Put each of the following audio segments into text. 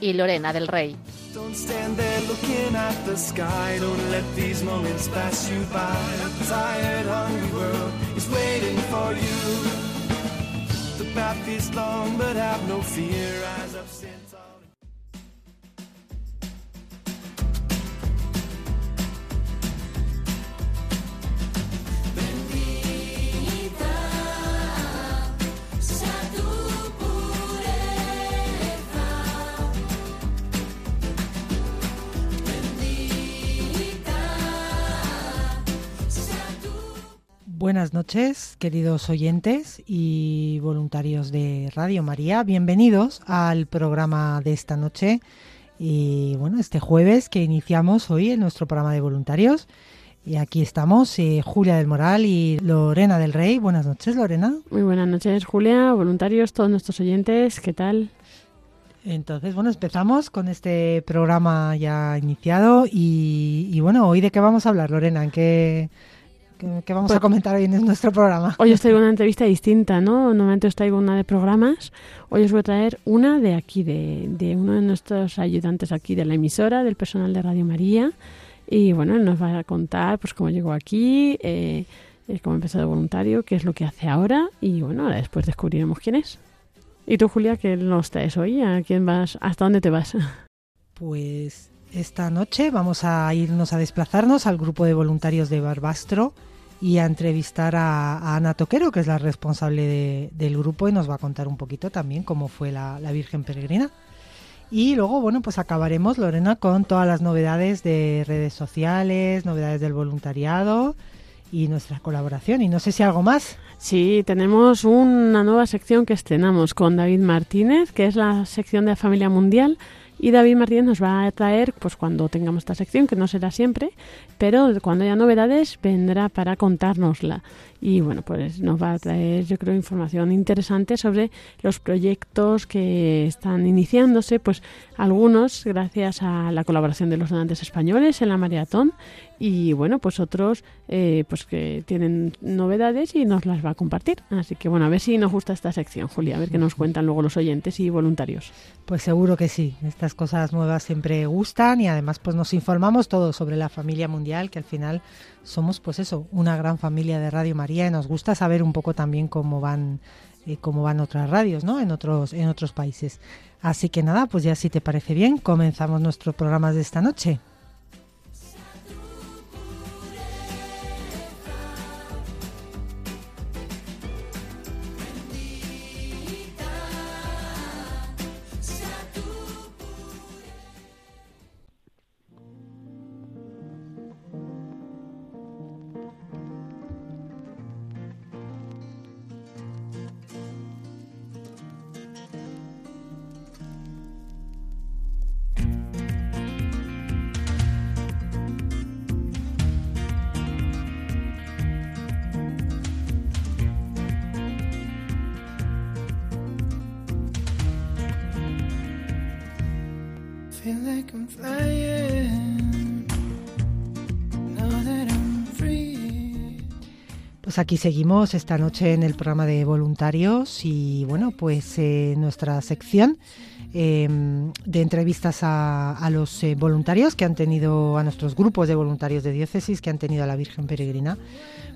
y Lorena del Rey. Path is long, but have no fear. Up, stand Buenas noches, queridos oyentes y voluntarios de Radio María. Bienvenidos al programa de esta noche y bueno, este jueves que iniciamos hoy en nuestro programa de voluntarios. Y aquí estamos, eh, Julia del Moral y Lorena del Rey. Buenas noches, Lorena. Muy buenas noches, Julia, voluntarios, todos nuestros oyentes, ¿qué tal? Entonces, bueno, empezamos con este programa ya iniciado y, y bueno, hoy de qué vamos a hablar, Lorena, ¿en qué, qué, qué vamos Pues- a comentar hoy en nuestro programa? Hoy os traigo una entrevista distinta, ¿no? Normalmente os traigo una de programas. Hoy os voy a traer una de aquí, de, de uno de nuestros ayudantes aquí de la emisora, del personal de Radio María. Y bueno, él nos va a contar pues cómo llegó aquí, eh, eh, cómo empezó de voluntario, qué es lo que hace ahora. Y bueno, ahora después descubriremos quién es. ¿Y tú, Julia, qué nos traes hoy? ¿A quién vas? ¿Hasta dónde te vas? Pues esta noche vamos a irnos a desplazarnos al grupo de voluntarios de Barbastro y a entrevistar a, Ana Toquero, que es la responsable de- del grupo, y nos va a contar un poquito también cómo fue la, la Virgen Peregrina. Y luego, bueno, pues acabaremos, Lorena, con todas las novedades de redes sociales, novedades del voluntariado y nuestra colaboración. Y no sé si algo más. Sí, tenemos una nueva sección que estrenamos con David Martínez, que es la sección de Familia Mundial. Y David Martínez nos va a traer, pues cuando tengamos esta sección, que no será siempre, pero cuando haya novedades vendrá para contárnosla. Y bueno, pues nos va a traer, yo creo, información interesante sobre los proyectos que están iniciándose, pues algunos gracias a la colaboración de los donantes españoles en la maratón y bueno, pues otros eh, pues que tienen novedades y nos las va a compartir. Así que bueno, a ver si nos gusta esta sección, Julia, a ver qué nos cuentan luego los oyentes y voluntarios. Pues seguro que sí. Estas cosas nuevas siempre gustan y además pues nos informamos todo sobre la familia mundial, que al final somos pues eso, una gran familia de Radio María y nos gusta saber un poco también cómo van eh, cómo van otras radios, ¿no? En otros en otros países. Así que nada, pues ya si te parece bien, comenzamos nuestros programas de esta noche. Pues aquí seguimos esta noche en el programa de voluntarios y bueno, pues eh, nuestra sección eh, de entrevistas a, a los eh, voluntarios que han tenido, a nuestros grupos de voluntarios de diócesis que han tenido a la Virgen Peregrina.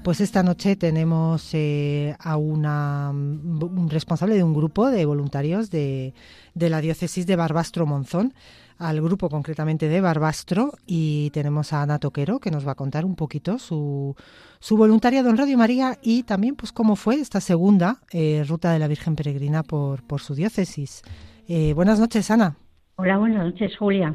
Pues esta noche tenemos eh, a una, un responsable de un grupo de voluntarios de, de la diócesis de Barbastro Monzón al grupo concretamente de Barbastro y tenemos a Ana Toquero que nos va a contar un poquito su, su voluntariado en Radio María y también pues cómo fue esta segunda eh, ruta de la Virgen Peregrina por, por su diócesis. Eh, buenas noches, Ana. Hola, buenas noches, Julia.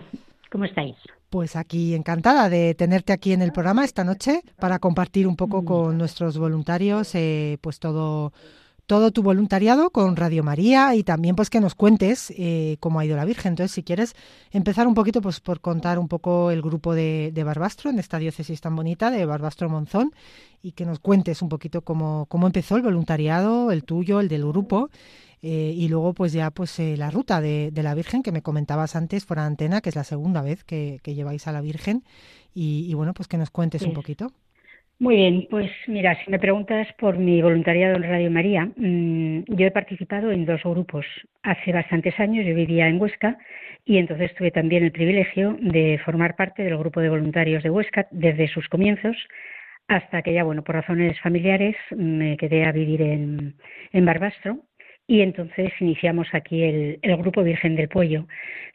¿Cómo estáis? Pues aquí encantada de tenerte aquí en el programa esta noche para compartir un poco con nuestros voluntarios eh, pues todo todo tu voluntariado con Radio María y también pues que nos cuentes eh, cómo ha ido la Virgen. Entonces, si quieres empezar un poquito pues por contar un poco el grupo de, de Barbastro en esta diócesis tan bonita de Barbastro Monzón y que nos cuentes un poquito cómo, cómo empezó el voluntariado, el tuyo, el del grupo eh, y luego pues ya pues eh, la ruta de, la Virgen que me comentabas antes fuera de antena, que es la segunda vez que, lleváis a la Virgen y, bueno pues que nos cuentes un poquito. Muy bien, pues mira, si me preguntas por mi voluntariado en Radio María, mm, yo he participado en dos grupos. Hace bastantes años yo vivía en Huesca y entonces tuve también el privilegio de formar parte del grupo de voluntarios de Huesca desde sus comienzos hasta que ya, bueno, por razones familiares me quedé a vivir en, en Barbastro y entonces iniciamos aquí el, Grupo Virgen del Puello.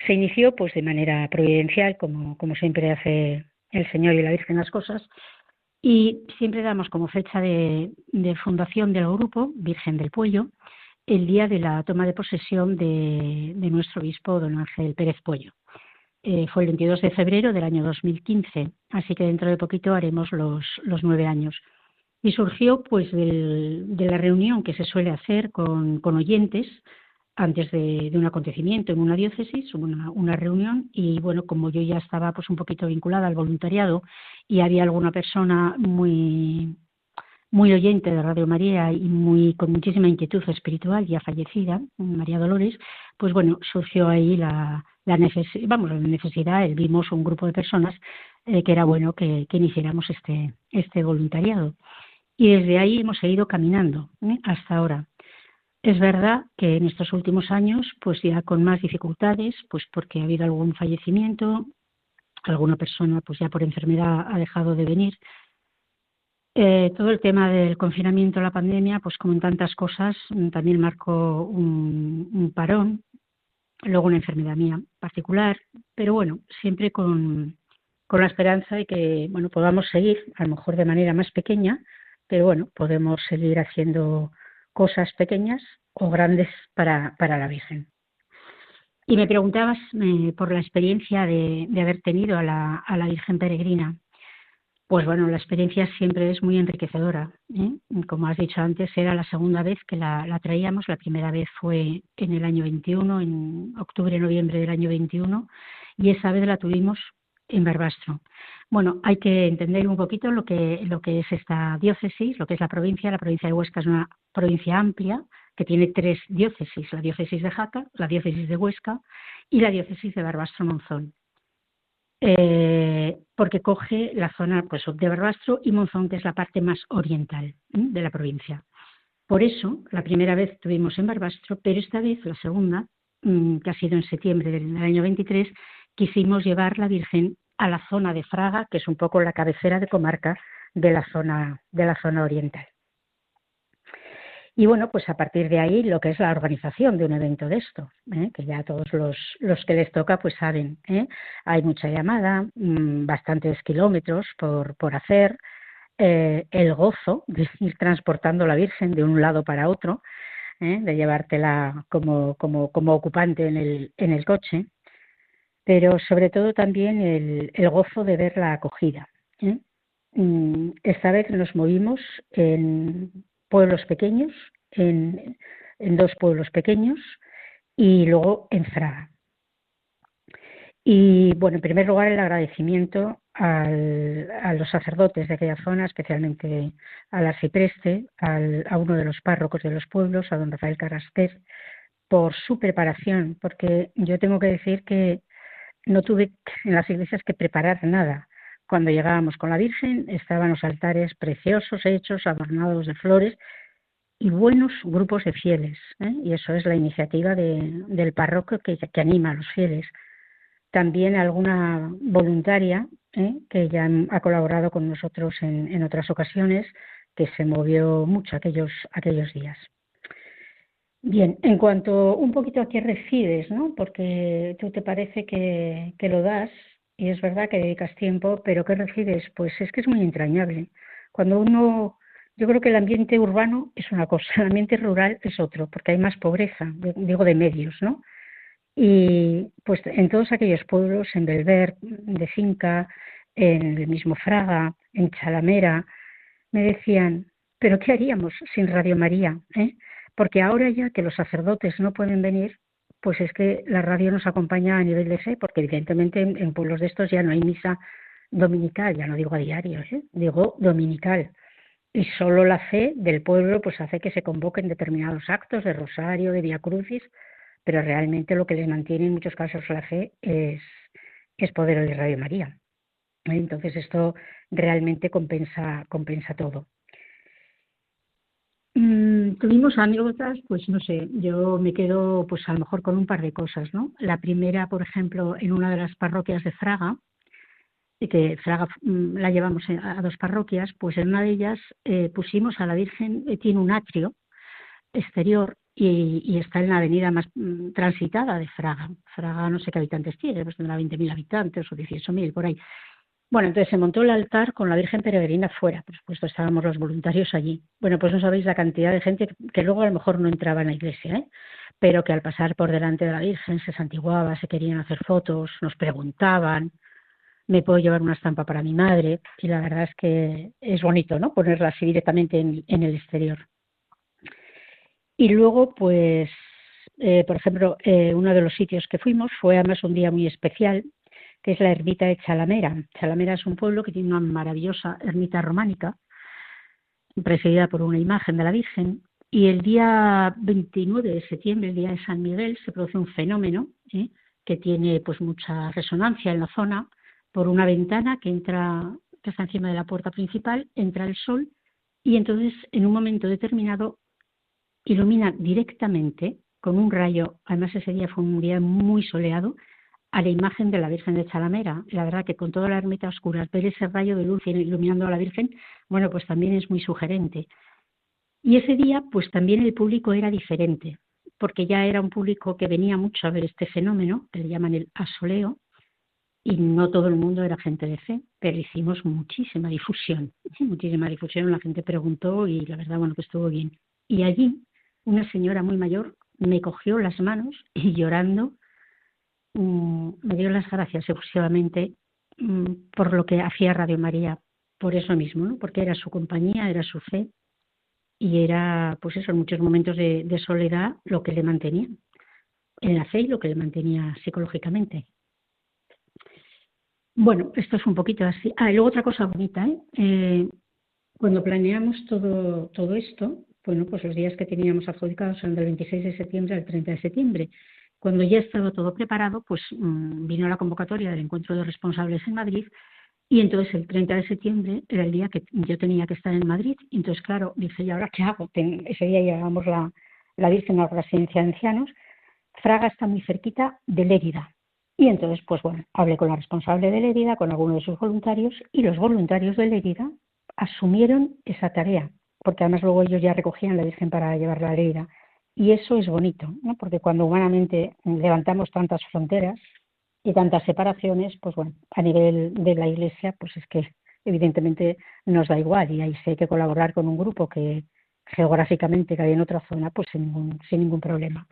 Se inició pues de manera providencial, como, como siempre hace el Señor y la Virgen las cosas, y siempre damos como fecha de, fundación del grupo Virgen del Puello el día de la toma de posesión de, nuestro obispo don Ángel Pérez Puello. Eh, fue el 22 de febrero del año 2015, así que dentro de poquito haremos los, los nueve años y surgió pues de la reunión que se suele hacer con, oyentes antes de, un acontecimiento en una diócesis, una, una, reunión, y bueno, como yo ya estaba pues un poquito vinculada al voluntariado y había alguna persona muy muy oyente de Radio María y muy con muchísima inquietud espiritual, ya fallecida, María Dolores, pues bueno, surgió ahí la, necesidad, necesidad, vimos un grupo de personas eh, que era bueno que, que iniciáramos este, este voluntariado y desde ahí hemos seguido caminando ¿eh? hasta ahora. Es verdad que en estos últimos años, pues ya con más dificultades, pues porque ha habido algún fallecimiento, alguna persona pues ya por enfermedad ha dejado de venir. Eh, todo el tema del confinamiento, la pandemia, pues como en tantas cosas, también marcó un, un parón, luego una enfermedad mía particular, pero bueno, siempre con, con la esperanza de que bueno podamos seguir, a lo mejor de manera más pequeña, pero bueno, podemos seguir haciendo cosas pequeñas o grandes para, para la Virgen. Y me preguntabas eh, por la experiencia de, haber tenido a la, a la, Virgen Peregrina. Pues bueno, la experiencia siempre es muy enriquecedora. ¿eh? Como has dicho antes, era la segunda vez que la, la, traíamos. La primera vez fue en el año 21, en octubre, noviembre del año 21, y esa vez la tuvimos en Barbastro. Bueno, hay que entender un poquito lo que, es esta diócesis, lo que es la provincia. La provincia de Huesca es una provincia amplia que tiene tres diócesis, la diócesis de Jaca, la diócesis de Huesca y la diócesis de Barbastro Monzón. Eh, porque coge la zona pues, de Barbastro y Monzón, que es la parte más oriental de la provincia. Por eso, la primera vez tuvimos en Barbastro, pero esta vez, la segunda, mm, que ha sido en septiembre del año 23, quisimos llevar la Virgen a la zona de Fraga, que es un poco la cabecera de comarca de la zona, de la zona oriental. Y bueno, pues a partir de ahí lo que es la organización de un evento de esto, ¿eh? que ya todos los, los, que les toca pues saben, ¿eh? hay mucha llamada, mm, bastantes kilómetros por, por hacer, eh, el gozo de ir transportando la Virgen de un lado para otro, de llevártela como, como, como ocupante en el, en el coche, pero sobre todo también el, gozo de ver la acogida. ¿eh? Mm, esta vez nos movimos en pueblos pequeños, en, dos pueblos pequeños y luego en Fraga. Y bueno, en primer lugar el agradecimiento a los sacerdotes de aquella zona, especialmente al arcipreste, a uno de los párrocos de los pueblos, a don Rafael Caraster, por su preparación, porque yo tengo que decir que no tuve en las iglesias que preparar nada. Cuando llegábamos con la Virgen estaban los altares preciosos hechos, adornados de flores y buenos grupos de fieles. ¿eh? Y eso es la iniciativa del párroco que, anima a los fieles. También alguna voluntaria ¿eh? que ya ha colaborado con nosotros en, en otras ocasiones, que se movió mucho aquellos, aquellos días. Bien, en cuanto un poquito a qué recibes, ¿no? Porque tú te parece que, que lo das y es verdad que dedicas tiempo, pero ¿qué recibes? Pues es que es muy entrañable. Cuando uno, yo creo que el ambiente urbano es una cosa, el ambiente rural es otro, porque hay más pobreza, digo de medios, ¿no? Y pues en todos aquellos pueblos, en Belver, de Finca, en el mismo Fraga, en Chalamera, me decían, pero ¿qué haríamos sin Radio María? ¿eh? Porque ahora ya que los sacerdotes no pueden venir, pues es que la radio nos acompaña a nivel de fe, porque evidentemente en, pueblos de estos ya no hay misa dominical, ya no digo a diario, ¿eh? digo dominical. Y solo la fe del pueblo pues hace que se convoquen determinados actos de rosario, de via crucis, pero realmente lo que les mantiene en muchos casos la fe es, es poder de Radio María. Entonces esto realmente compensa, compensa todo. Tuvimos anécdotas, pues no sé, yo me quedo pues a lo mejor con un par de cosas, ¿no? La primera, por ejemplo, en una de las parroquias de Fraga, que Fraga mm, la llevamos a dos parroquias, pues en una de ellas eh, pusimos a la Virgen, eh, tiene un atrio exterior y, está en la avenida más mm, transitada de Fraga. Fraga no sé qué habitantes tiene, pues tendrá 20.000 habitantes o 18.000 por ahí. Bueno, entonces se montó el altar con la Virgen Peregrina fuera, por supuesto estábamos los voluntarios allí. Bueno, pues no sabéis la cantidad de gente que luego a lo mejor no entraba en la iglesia, ¿eh? pero que al pasar por delante de la Virgen se santiguaba, se querían hacer fotos, nos preguntaban, me puedo llevar una estampa para mi madre, y la verdad es que es bonito, ¿no? Ponerla así directamente en, el exterior. Y luego, pues, eh, por ejemplo, eh, uno de los sitios que fuimos fue además un día muy especial, es la ermita de Chalamera. Chalamera es un pueblo que tiene una maravillosa ermita románica, presidida por una imagen de la Virgen, y el día 29 de septiembre, el día de San Miguel, se produce un fenómeno ¿eh? que tiene pues mucha resonancia en la zona. Por una ventana que entra, que está encima de la puerta principal, entra el sol y entonces en un momento determinado ilumina directamente con un rayo, además ese día fue un día muy soleado, a la imagen de la Virgen de Chalamera. La verdad que con toda la ermita oscura, ver ese rayo de luz iluminando a la Virgen, bueno, pues también es muy sugerente. Y ese día, pues también el público era diferente, porque ya era un público que venía mucho a ver este fenómeno, que le llaman el asoleo, y no todo el mundo era gente de fe, pero hicimos muchísima difusión, muchísima difusión, la gente preguntó y la verdad, bueno, que estuvo bien. Y allí, una señora muy mayor me cogió las manos y llorando Mm, me dio las gracias efusivamente mm, por lo que hacía Radio María, por eso mismo, ¿no? porque era su compañía, era su fe y era, pues eso, en muchos momentos de, soledad lo que le mantenía en la fe y lo que le mantenía psicológicamente. Bueno, esto es un poquito así. Ah, y luego otra cosa bonita, ¿eh? ¿eh? cuando planeamos todo, todo esto, bueno, pues los días que teníamos adjudicados son del 26 de septiembre al 30 de septiembre. Cuando ya estaba todo preparado, pues mm, vino la convocatoria del encuentro de responsables en Madrid y entonces el 30 de septiembre era el día que yo tenía que estar en Madrid. Y entonces, claro, dije, ¿y ahora qué hago? ese día llevábamos la, la Virgen a la residencia de ancianos. Fraga está muy cerquita de Lérida. Y entonces, pues bueno, hablé con la responsable de Lérida, con algunos de sus voluntarios, y los voluntarios de Lérida asumieron esa tarea, porque además luego ellos ya recogían la Virgen para llevarla a Lérida. Y eso es bonito, ¿no? porque cuando humanamente levantamos tantas fronteras y tantas separaciones, pues bueno, a nivel de la Iglesia, pues es que evidentemente nos da igual y ahí sí hay que colaborar con un grupo que geográficamente cae en otra zona, pues sin ningún, sin ningún problema.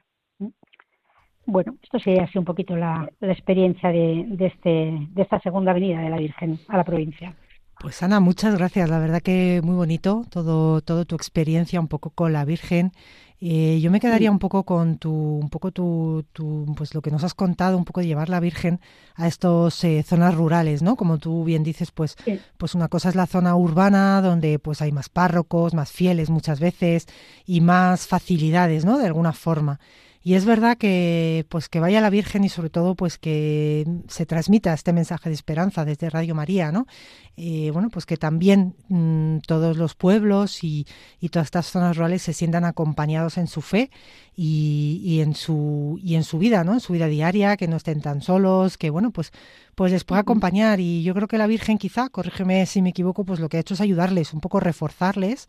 Bueno, esto sería así un poquito la, experiencia de, de, este, de esta segunda venida de la Virgen a la provincia. Pues Ana, muchas gracias. La verdad que muy bonito todo, todo tu experiencia un poco con la Virgen. Eh, yo me quedaría un poco con tu, un poco tu, tu, pues lo que nos has contado, un poco de llevar la Virgen a estas eh, zonas rurales, ¿no? Como tú bien dices, pues, pues una cosa es la zona urbana donde pues hay más párrocos, más fieles muchas veces y más facilidades, ¿no? De alguna forma. Y es verdad que pues que vaya la Virgen y sobre todo pues que se transmita este mensaje de esperanza desde Radio María, ¿no? Eh, bueno, pues que también mm, todos los pueblos y, y, todas estas zonas rurales se sientan acompañados en su fe y, y, en su y en su vida, ¿no? En su vida diaria, que no estén tan solos, que bueno, pues pues les pueda acompañar y yo creo que la Virgen quizá, corrígeme si me equivoco, pues lo que ha hecho es ayudarles, un poco reforzarles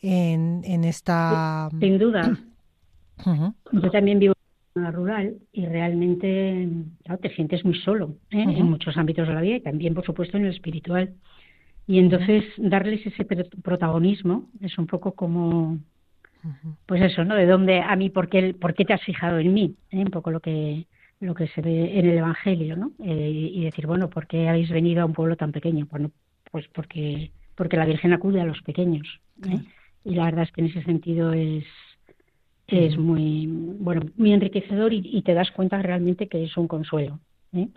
en, en esta sin duda yo también vivo en una rural y realmente te sientes muy solo ¿eh? en muchos ámbitos de la vida y también, por supuesto, en el espiritual. Y entonces darles ese protagonismo es un poco como, pues eso, ¿no? De dónde a mí, por qué, por qué te has fijado en mí, ¿eh? un poco lo que lo que se ve en el Evangelio, ¿no? Eh, y decir, bueno, ¿por qué habéis venido a un pueblo tan pequeño? Bueno, pues porque porque la Virgen acude a los pequeños. Y la verdad es que en ese sentido es es muy, bueno, muy enriquecedor y, te das cuenta realmente que es un consuelo. ¿eh?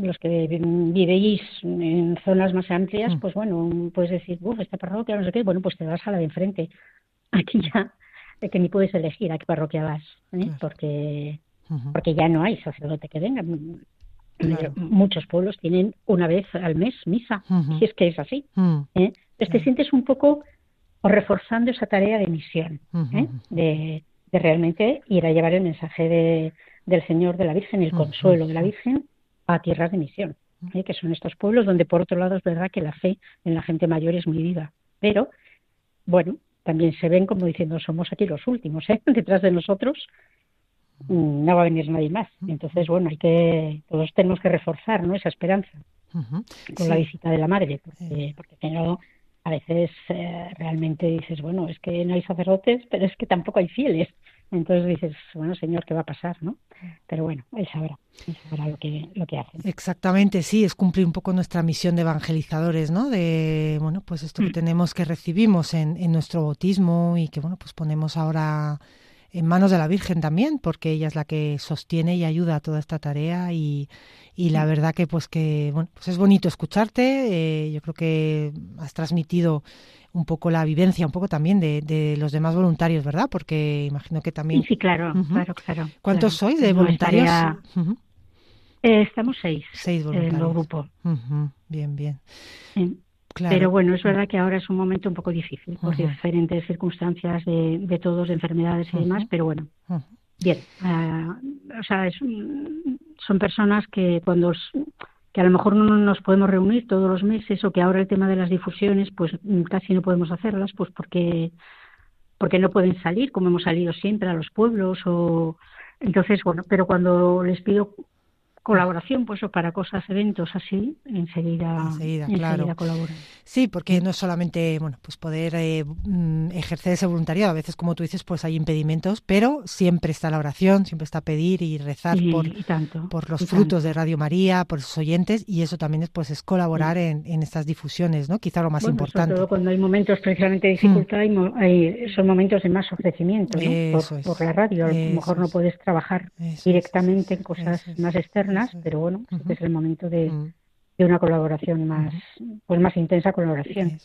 Los que vivéis en zonas más amplias, mm. pues bueno, puedes decir, uff, esta parroquia, no sé qué, bueno, pues te vas a la de enfrente. Aquí ya, que ni puedes elegir a qué parroquia vas, ¿eh? porque, porque ya no hay sacerdote que venga. Muchos pueblos tienen una vez al mes misa, y es que es así. Mm. ¿eh? Entonces te sientes un poco o reforzando esa tarea de misión, ¿eh? de, de, realmente ir a llevar el mensaje de, del Señor, de la Virgen, el consuelo de la Virgen a tierras de misión, ¿eh? que son estos pueblos donde por otro lado es verdad que la fe en la gente mayor es muy viva, pero bueno, también se ven como diciendo somos aquí los últimos, ¿eh? detrás de nosotros mm, no va a venir nadie más. Entonces, bueno, hay que, todos tenemos que reforzar ¿no? esa esperanza con la visita de la madre, porque, porque no, a veces eh, realmente dices, bueno, es que no hay sacerdotes, pero es que tampoco hay fieles. Entonces dices, bueno, Señor, ¿qué va a pasar? ¿no? Pero bueno, Él sabrá, él sabrá lo que, lo que hace. Exactamente, sí, es cumplir un poco nuestra misión de evangelizadores, ¿no? De, bueno, pues esto que mm. tenemos que recibimos en, en nuestro bautismo y que, bueno, pues ponemos ahora en manos de la Virgen también, porque ella es la que sostiene y ayuda a toda esta tarea y, y la verdad que pues que bueno pues es bonito escucharte eh, yo creo que has transmitido un poco la vivencia un poco también de, de los demás voluntarios verdad porque imagino que también sí claro claro claro cuántos sois de voluntarios eh, estamos seis seis voluntarios en el grupo. Bien bien Pero bueno, es verdad que ahora es un momento un poco difícil por diferentes circunstancias de, de todos, de enfermedades y demás, pero bueno, bien. Ah, o sea, es, son personas que cuando que a lo mejor no nos podemos reunir todos los meses o que ahora el tema de las difusiones pues casi no podemos hacerlas pues porque porque no pueden salir como hemos salido siempre a los pueblos o entonces bueno pero cuando les pido colaboración, pues para cosas, eventos así, enseguida, enseguida, claro. Sí, porque no solamente, bueno, pues poder eh, mm, ejercer ese voluntariado, a veces como tú dices, pues hay impedimentos, pero siempre está la oración, siempre está pedir y rezar por, por los frutos de Radio María, por sus oyentes, y eso también es, pues, es colaborar en, en, estas difusiones, ¿no? Quizá lo más importante. Sobre todo cuando hay momentos precisamente de dificultad, mm. hay, son momentos de más ofrecimiento, por, la radio, a lo mejor no puedes trabajar directamente en cosas más externas pero bueno, este es el momento de, de una colaboración más, pues más intensa colaboración.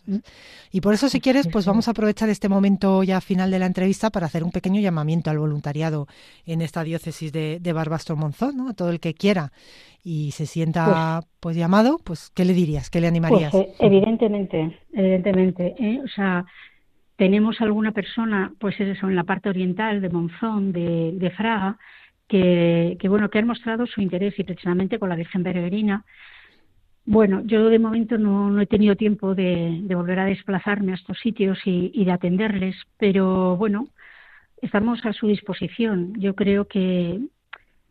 Y por eso, si quieres, pues vamos a aprovechar este momento ya final de la entrevista para hacer un pequeño llamamiento al voluntariado en esta diócesis de, de Barbastro Monzón, ¿no? A todo el que quiera y se sienta pues, pues llamado, pues ¿qué le dirías? ¿Qué le animarías? Pues, eh, evidentemente, evidentemente, ¿eh? o sea, tenemos alguna persona, pues eso, en la parte oriental de Monzón, de, de Fraga, que, bueno, que han mostrado su interés y precisamente con la Virgen Peregrina. Bueno, yo de momento no, he tenido tiempo de, volver a desplazarme a estos sitios y, de atenderles, pero bueno, estamos a su disposición. Yo creo que,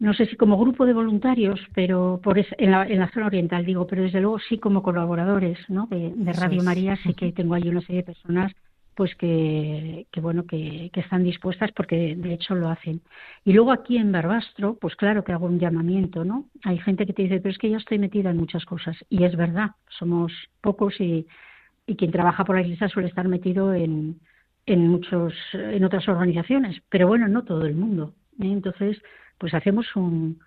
no sé si como grupo de voluntarios, pero por en, la, en la zona oriental digo, pero desde luego sí como colaboradores ¿no? de, de Radio María, sí que tengo ahí una serie de personas pues que, que bueno que, que, están dispuestas porque de hecho lo hacen. Y luego aquí en Barbastro pues claro que hago un llamamiento no hay gente que te dice pero es que yo estoy metida en muchas cosas y es verdad somos pocos y, y quien trabaja por la iglesia suele estar metido en en muchos en otras organizaciones. Pero bueno no todo el mundo ¿eh? entonces pues hacemos un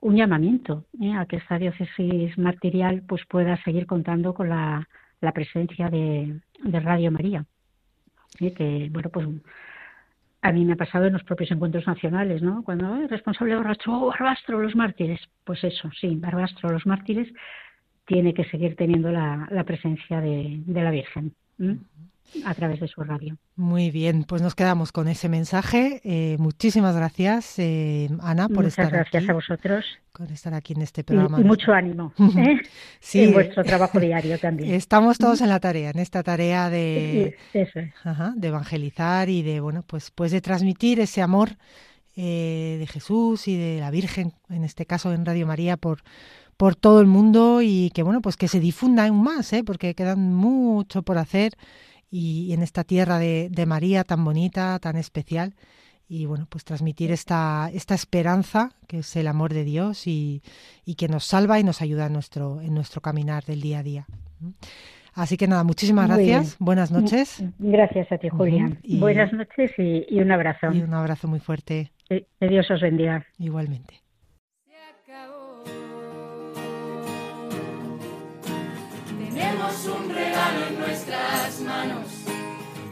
un llamamiento ¿eh? a que esta diócesis martirial pues pueda seguir contando con la, la presencia de, de Radio María que, bueno, pues a mí me ha pasado en los propios encuentros nacionales, ¿no? Cuando es responsable Barbastro, oh, Barbastro, los mártires. Pues eso, sí, Barbastro, los mártires, tiene que seguir teniendo la, la presencia de, de la Virgen a través de su radio. Muy bien, pues nos quedamos con ese mensaje. Eh, muchísimas gracias, eh, Ana, por estar aquí. gracias a vosotros. Por estar aquí en este programa. Y, mucho ánimo ¿eh? sí, en vuestro trabajo diario también. Estamos todos en la tarea, en esta tarea de, de evangelizar y de, bueno, pues, pues de transmitir ese amor de Jesús y de la Virgen, en este caso en Radio María, por por todo el mundo y que bueno pues que se difunda aún más ¿eh? porque quedan mucho por hacer y, en esta tierra de, María tan bonita, tan especial, y bueno, pues transmitir esta, esta esperanza que es el amor de Dios y, y, que nos salva y nos ayuda en nuestro, en nuestro caminar del día a día. Así que nada, muchísimas gracias. Buenas noches. Gracias a ti, Julia. Buenas noches y, un abrazo. Y un abrazo muy fuerte. Que, Dios os bendiga. Igualmente. Tenemos un regalo en nuestras manos.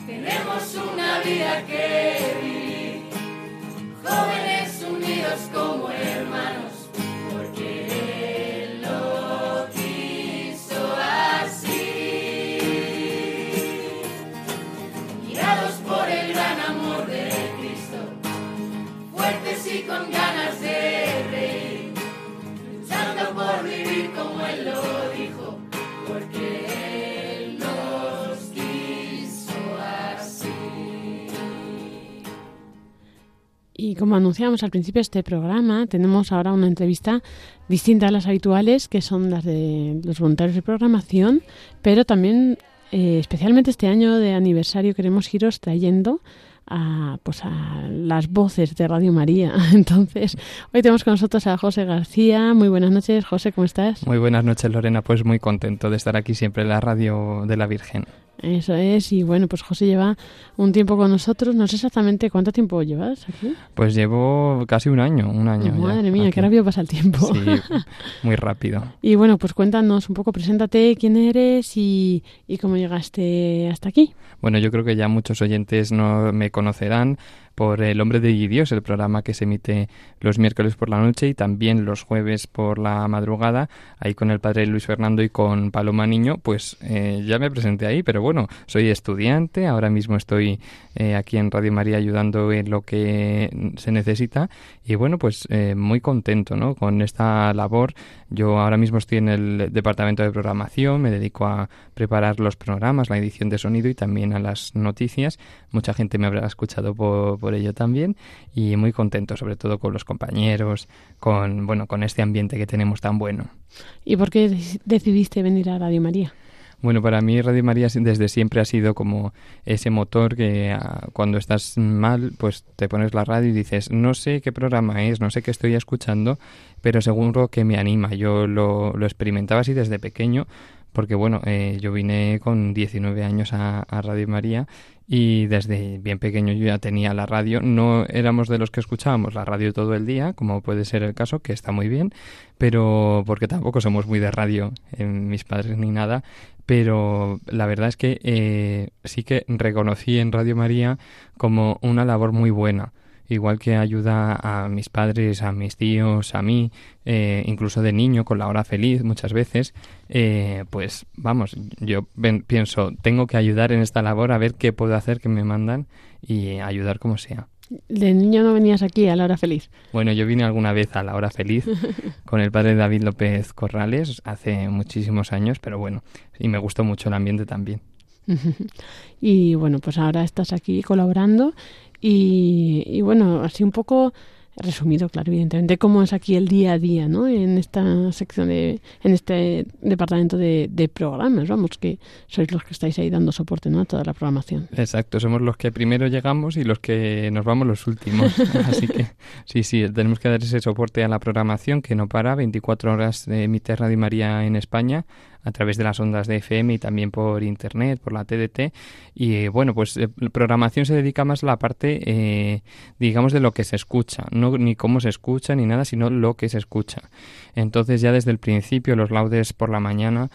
Tenemos una vida que vivir. Jóvenes unidos como hermanos. con ganas Y como anunciamos al principio de este programa, tenemos ahora una entrevista distinta a las habituales, que son las de los voluntarios de programación, pero también, eh, especialmente este año de aniversario, queremos iros trayendo a, pues a las voces de Radio María. Entonces, hoy tenemos con nosotros a José García. Muy buenas noches, José, ¿cómo estás? Muy buenas noches, Lorena. Pues muy contento de estar aquí siempre en la radio de la Virgen. Eso es, y bueno, pues José lleva un tiempo con nosotros, no sé exactamente cuánto tiempo llevas aquí. Pues llevo casi un año, un año. madre mía, qué rápido pasa el tiempo. Sí, muy rápido. y bueno, pues cuéntanos un poco, preséntate quién eres y, y cómo llegaste hasta aquí. Bueno, yo creo que ya muchos oyentes no me conocerán por El Hombre de Dios, el programa que se emite los miércoles por la noche y también los jueves por la madrugada, ahí con el padre Luis Fernando y con Paloma Niño, pues eh, ya me presenté ahí, pero bueno, soy estudiante, ahora mismo estoy eh, aquí en Radio María ayudando en lo que se necesita y bueno, pues eh, muy contento ¿no? con esta labor. Yo ahora mismo estoy en el departamento de programación, me dedico a preparar los programas, la edición de sonido y también a las noticias. Mucha gente me habrá escuchado por, por ello también y muy contento sobre todo con los compañeros, con bueno, con este ambiente que tenemos tan bueno. ¿Y por qué decidiste venir a Radio María? Bueno, para mí Radio María desde siempre ha sido como ese motor que ah, cuando estás mal, pues te pones la radio y dices, no sé qué programa es, no sé qué estoy escuchando, pero seguro que me anima. Yo lo, lo experimentaba así desde pequeño, porque bueno, eh, yo vine con 19 años a, a, Radio María y desde bien pequeño yo ya tenía la radio. No éramos de los que escuchábamos la radio todo el día, como puede ser el caso, que está muy bien, pero porque tampoco somos muy de radio, en mis padres ni nada, pero la verdad es que eh, sí que reconocí en Radio María como una labor muy buena igual que ayuda a mis padres, a mis tíos, a mí, eh, incluso de niño con la hora feliz muchas veces, eh, pues vamos, yo pienso, tengo que ayudar en esta labor a ver qué puedo hacer que me mandan y ayudar como sea. De niño no venías aquí a la hora feliz. Bueno, yo vine alguna vez a la hora feliz con el padre David López Corrales hace muchísimos años, pero bueno, y me gustó mucho el ambiente también. y bueno, pues ahora estás aquí colaborando y, y bueno, así un poco resumido, claro, evidentemente, cómo es aquí el día a día, ¿no? En esta sección de, en este departamento de, de, programas, vamos, que sois los que estáis ahí dando soporte, ¿no? A toda la programación. Exacto, somos los que primero llegamos y los que nos vamos los últimos. Así que sí, sí, tenemos que dar ese soporte a la programación que no para, 24 horas de emite Radio María en España a través de las ondas de FM y también por internet, por la TDT. Y eh, bueno, pues eh, programación se dedica más a la parte, eh, digamos, de lo que se escucha, no ni cómo se escucha ni nada, sino lo que se escucha. Entonces ya desde el principio, los laudes por la mañana,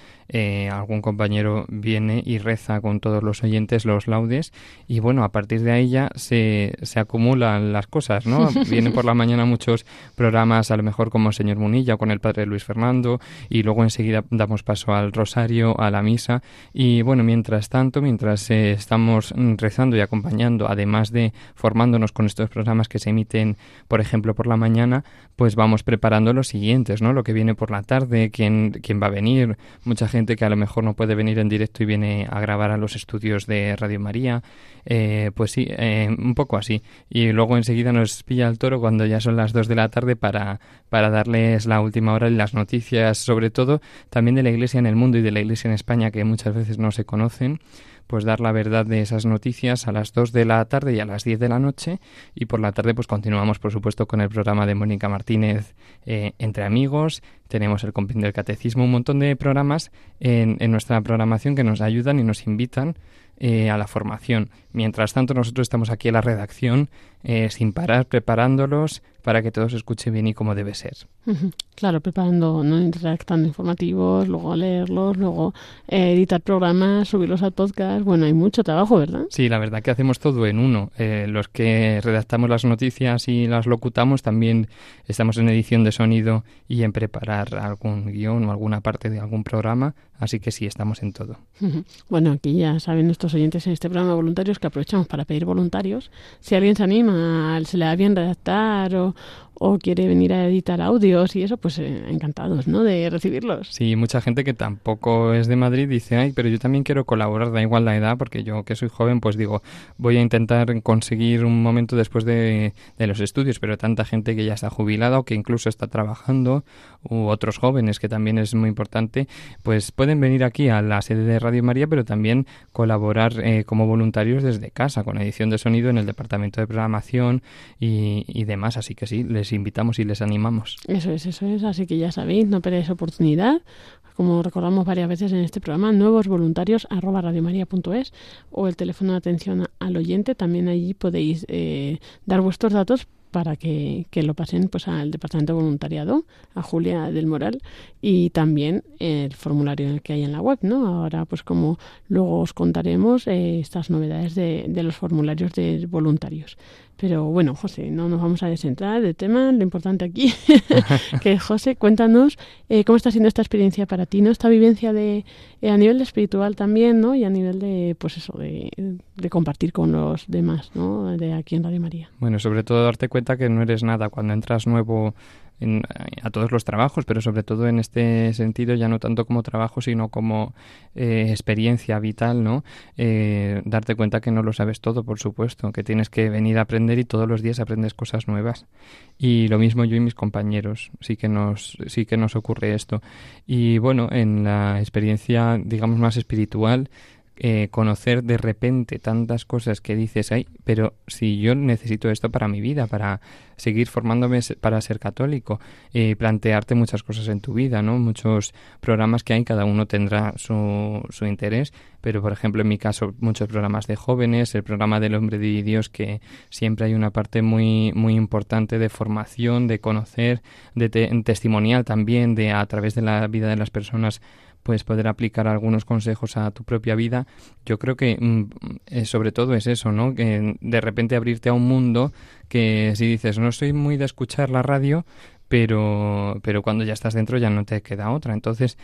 algún compañero viene y reza con todos los oyentes los laudes y bueno, a partir de ahí ya se, se acumulan las cosas, ¿no? Vienen por la mañana muchos programas, a lo mejor como el señor Munilla o con el padre Luis Fernando y luego enseguida damos paso al rosario, a la misa y bueno, mientras tanto, mientras eh, estamos rezando y acompañando, además de formándonos con estos programas que se emiten, por ejemplo, por la mañana, pues vamos preparando los siguientes, ¿no? Lo que viene por la tarde, quién, quién va a venir, mucha gente que a lo mejor no puede venir en directo y viene a grabar a los estudios de Radio María, eh, pues sí, eh, un poco así. Y luego enseguida nos pilla el toro cuando ya son las dos de la tarde para, para darles la última hora y las noticias, sobre todo también de la Iglesia en el mundo y de la Iglesia en España, que muchas veces no se conocen pues dar la verdad de esas noticias a las 2 de la tarde y a las 10 de la noche. Y por la tarde pues continuamos por supuesto con el programa de Mónica Martínez eh, Entre Amigos, tenemos el compendio del catecismo, un montón de programas en, en nuestra programación que nos ayudan y nos invitan eh, a la formación. Mientras tanto, nosotros estamos aquí en la redacción eh, sin parar, preparándolos para que todo se escuche bien y como debe ser. Claro, preparando, ¿no? redactando informativos, luego leerlos, luego eh, editar programas, subirlos al podcast. Bueno, hay mucho trabajo, ¿verdad? Sí, la verdad que hacemos todo en uno. Eh, los que redactamos las noticias y las locutamos también estamos en edición de sonido y en preparar algún guion o alguna parte de algún programa. Así que sí, estamos en todo. Bueno, aquí ya saben nuestros oyentes en este programa voluntarios que aprovechamos para pedir voluntarios. Si alguien se anima se le da bien redactar o, o quiere venir a editar audios y eso, pues eh, encantados, ¿no? De recibirlos. Sí, mucha gente que tampoco es de Madrid dice, ay, pero yo también quiero colaborar, da igual la edad, porque yo que soy joven, pues digo, voy a intentar conseguir un momento después de, de los estudios, pero tanta gente que ya está jubilada o que incluso está trabajando, u otros jóvenes, que también es muy importante, pues pueden venir aquí a la sede de Radio María, pero también colaborar eh, como voluntarios desde casa, con edición de sonido en el departamento de programación y, y demás. Así que sí, les invitamos y les animamos. Eso es, eso es. Así que ya sabéis, no perdéis oportunidad. Como recordamos varias veces en este programa, nuevos voluntarios arroba o el teléfono de atención al oyente. También allí podéis eh, dar vuestros datos para que, que, lo pasen pues al departamento de voluntariado, a Julia del Moral y también el formulario que hay en la web, ¿no? Ahora pues como luego os contaremos eh, estas novedades de, de los formularios de voluntarios. Pero bueno, José, no nos vamos a descentrar del tema. Lo importante aquí, que José, cuéntanos eh, cómo está siendo esta experiencia para ti, ¿no? Esta vivencia de eh, a nivel espiritual también, ¿no? Y a nivel de, pues eso, de, de, compartir con los demás, ¿no? De aquí en Radio María. Bueno, sobre todo darte cuenta que no eres nada cuando entras nuevo en, a todos los trabajos, pero sobre todo en este sentido ya no tanto como trabajo, sino como eh, experiencia vital, ¿no? Eh, darte cuenta que no lo sabes todo, por supuesto, que tienes que venir a aprender y todos los días aprendes cosas nuevas. Y lo mismo yo y mis compañeros, sí que nos, sí que nos ocurre esto. Y bueno, en la experiencia, digamos, más espiritual, eh, conocer de repente tantas cosas que dices, ay, pero si yo necesito esto para mi vida, para seguir formándome para ser católico, eh, plantearte muchas cosas en tu vida, ¿no? Muchos programas que hay, cada uno tendrá su, su interés, pero por ejemplo en mi caso muchos programas de jóvenes, el programa del hombre de Dios que siempre hay una parte muy muy importante de formación, de conocer, de te testimonial también, de a través de la vida de las personas pues poder aplicar algunos consejos a tu propia vida. Yo creo que mm, sobre todo es eso, ¿no? Que de repente abrirte a un mundo que si dices, no soy muy de escuchar la radio, pero, pero cuando ya estás dentro ya no te queda otra. Entonces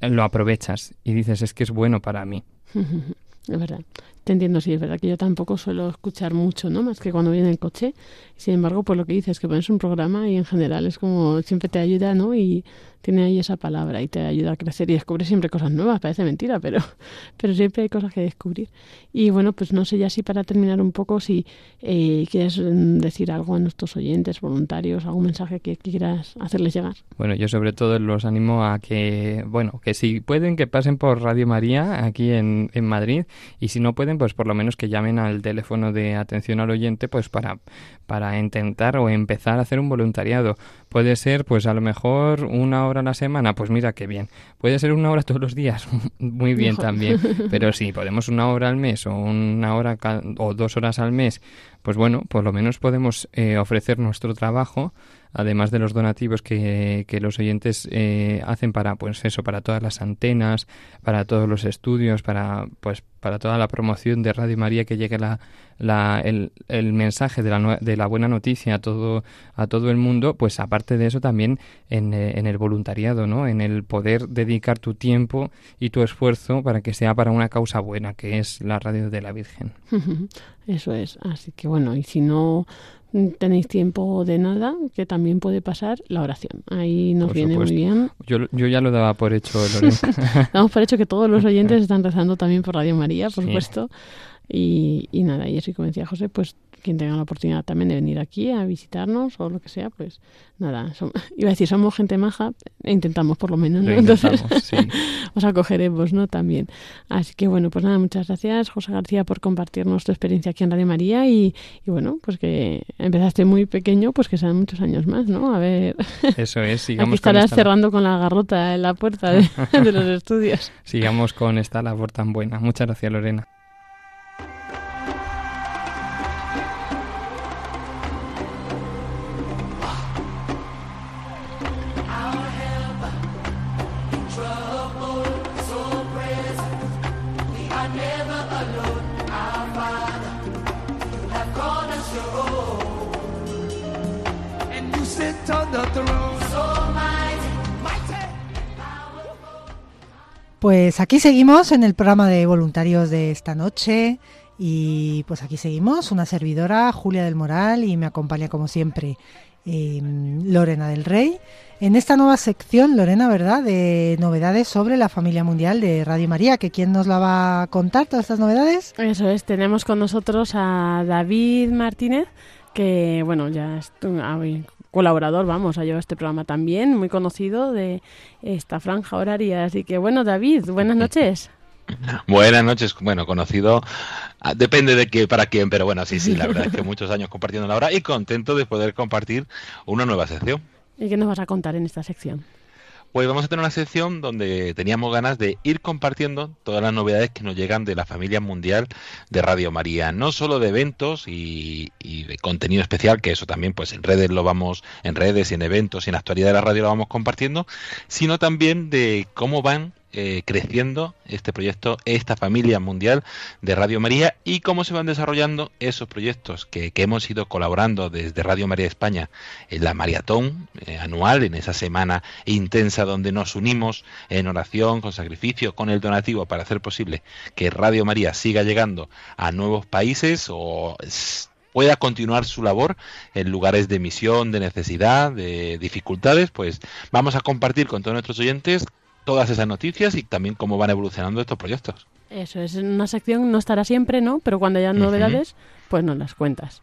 lo aprovechas y dices, es que es bueno para mí. Verdad. Te entiendo, sí, es verdad que yo tampoco suelo escuchar mucho, ¿no? Más que cuando viene el coche. Sin embargo, pues lo que dices, que pones un programa y en general es como siempre te ayuda, ¿no? Y tiene ahí esa palabra y te ayuda a crecer y descubres siempre cosas nuevas. Parece mentira, pero, pero siempre hay cosas que descubrir. Y bueno, pues no sé ya si para terminar un poco, si eh, quieres decir algo a nuestros oyentes, voluntarios, algún mensaje que, que quieras hacerles llegar. Bueno, yo sobre todo los animo a que, bueno, que si pueden que pasen por Radio María aquí en, en Madrid y si no pueden pues por lo menos que llamen al teléfono de atención al oyente pues para, para intentar o empezar a hacer un voluntariado. Puede ser pues a lo mejor una hora a la semana, pues mira qué bien. Puede ser una hora todos los días, muy bien también. Pero si sí, podemos una hora al mes o una hora o dos horas al mes, pues bueno, por lo menos podemos eh, ofrecer nuestro trabajo además de los donativos que, que los oyentes eh, hacen para pues eso para todas las antenas para todos los estudios para pues para toda la promoción de Radio María que llegue la, la, el, el, mensaje de la, de la buena noticia a todo a todo el mundo pues aparte de eso también en, en el voluntariado no en el poder dedicar tu tiempo y tu esfuerzo para que sea para una causa buena que es la radio de la Virgen. Eso es. Así que bueno y si no tenéis tiempo de nada, que también puede pasar la oración. Ahí nos por viene supuesto. muy bien. Yo, yo, ya lo daba por hecho. Damos por hecho que todos los oyentes están rezando también por Radio María, por sí. supuesto. Y, y, nada, y así como decía José, pues quien tenga la oportunidad también de venir aquí a visitarnos o lo que sea, pues nada, iba a decir, somos gente maja, e intentamos por lo menos, ¿no? Entonces, os acogeremos, ¿no? También. Así que bueno, pues nada, muchas gracias, José García, por compartirnos tu experiencia aquí en Radio María y, bueno, pues que empezaste muy pequeño, pues que sean muchos años más, ¿no? A ver. Eso es, sigamos aquí estarás cerrando con la garrota en la puerta de, de los estudios. Sigamos con esta labor tan buena. Muchas gracias, Lorena. Pues aquí seguimos en el programa de voluntarios de esta noche y pues aquí seguimos, una servidora, Julia del Moral, y me acompaña como siempre em, Lorena del Rey. En esta nueva sección, Lorena, ¿verdad?, de novedades sobre la familia mundial de Radio María, que quién nos la va a contar todas estas novedades. Eso es, tenemos con nosotros a David Martínez, que bueno, ya es, colaborador, vamos, ha llevado este programa también, muy conocido de esta franja horaria. Así que bueno, David, buenas noches. Buenas noches, bueno, conocido, ah, depende de qué, para quién, pero bueno, sí, sí, la verdad es que muchos años compartiendo la hora y contento de poder compartir una nueva sección. ¿Y qué nos vas a contar en esta sección? Pues vamos a tener una sección donde teníamos ganas de ir compartiendo todas las novedades que nos llegan de la familia mundial de Radio María, no solo de eventos y, de contenido especial, que eso también pues en redes lo vamos, en redes y en eventos y en la actualidad de la radio lo vamos compartiendo, sino también de cómo van eh, creciendo este proyecto, esta familia mundial de Radio María y cómo se van desarrollando esos proyectos que, hemos ido colaborando desde Radio María España en la maratón eh, anual, en esa semana intensa donde nos unimos en oración, con sacrificio, con el donativo para hacer posible que Radio María siga llegando a nuevos países o pueda continuar su labor en lugares de misión, de necesidad, de dificultades, pues vamos a compartir con todos nuestros oyentes todas esas noticias y también cómo van evolucionando estos proyectos. Eso es una sección, no estará siempre, ¿no? Pero cuando haya novedades, pues nos las cuentas.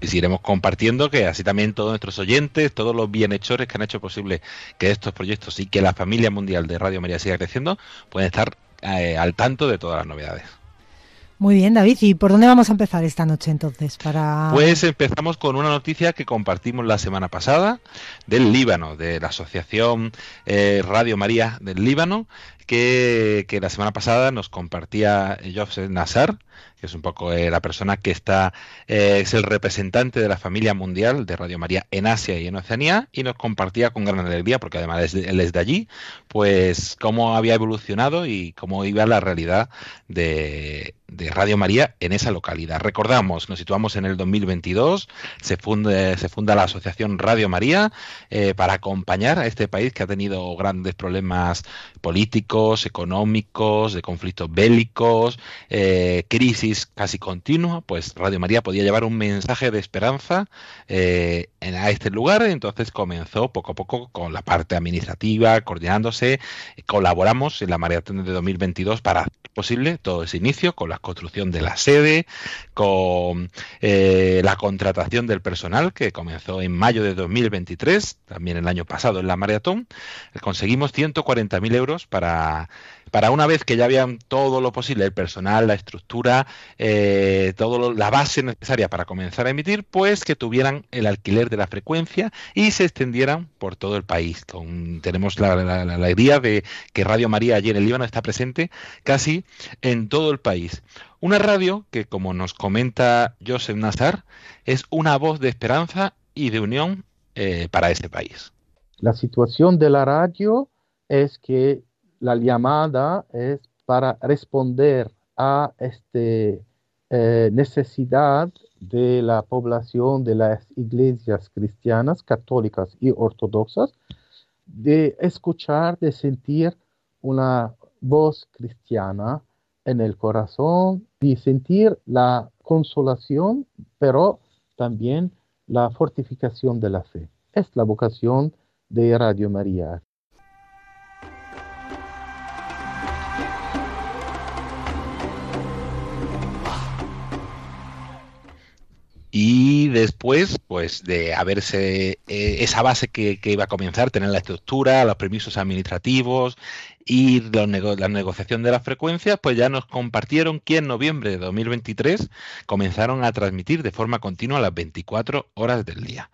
Y seguiremos compartiendo que así también todos nuestros oyentes, todos los bienhechores que han hecho posible que estos proyectos y que la familia mundial de Radio María siga creciendo, pueden estar eh, al tanto de todas las novedades. Muy bien, David. ¿Y por dónde vamos a empezar esta noche entonces? Para... Pues empezamos con una noticia que compartimos la semana pasada del Líbano, de la Asociación eh, Radio María del Líbano, que, la semana pasada nos compartía Joseph Nassar, que es un poco eh, la persona que está, eh, es el representante de la familia mundial de Radio María en Asia y en Oceanía, y nos compartía con gran alegría, porque además él es de allí, pues cómo había evolucionado y cómo iba la realidad de, de Radio María en esa localidad. Recordamos, nos situamos en el 2022, se funda, se funda la Asociación Radio María eh, para acompañar a este país que ha tenido grandes problemas políticos, económicos, de conflictos bélicos, eh, crisis casi continua, pues Radio María podía llevar un mensaje de esperanza eh, a este lugar, entonces comenzó poco a poco con la parte administrativa, coordinándose, colaboramos en la maratón de 2022 para posible todo ese inicio con la construcción de la sede, con eh, la contratación del personal que comenzó en mayo de 2023, también el año pasado en la maratón, conseguimos 140.000 euros para para una vez que ya habían todo lo posible, el personal, la estructura, eh, la base necesaria para comenzar a emitir, pues que tuvieran el alquiler de la frecuencia y se extendieran por todo el país. tenemos la, alegría de que Radio María allí en el Líbano está presente casi en todo el país. Una radio que, como nos comenta Joseph Nazar, es una voz de esperanza y de unión eh, para este país. La situación de la radio es que la llamada es para responder a esta eh, necesidad de la población de las iglesias cristianas, católicas y ortodoxas, de escuchar, de sentir una voz cristiana en el corazón y sentir la consolación, pero también la fortificación de la fe. Es la vocación de Radio María. Y después, pues de haberse eh, esa base que, que, iba a comenzar, tener la estructura, los permisos administrativos y la negociación de las frecuencias, pues ya nos compartieron que en noviembre de 2023 comenzaron a transmitir de forma continua las 24 horas del día,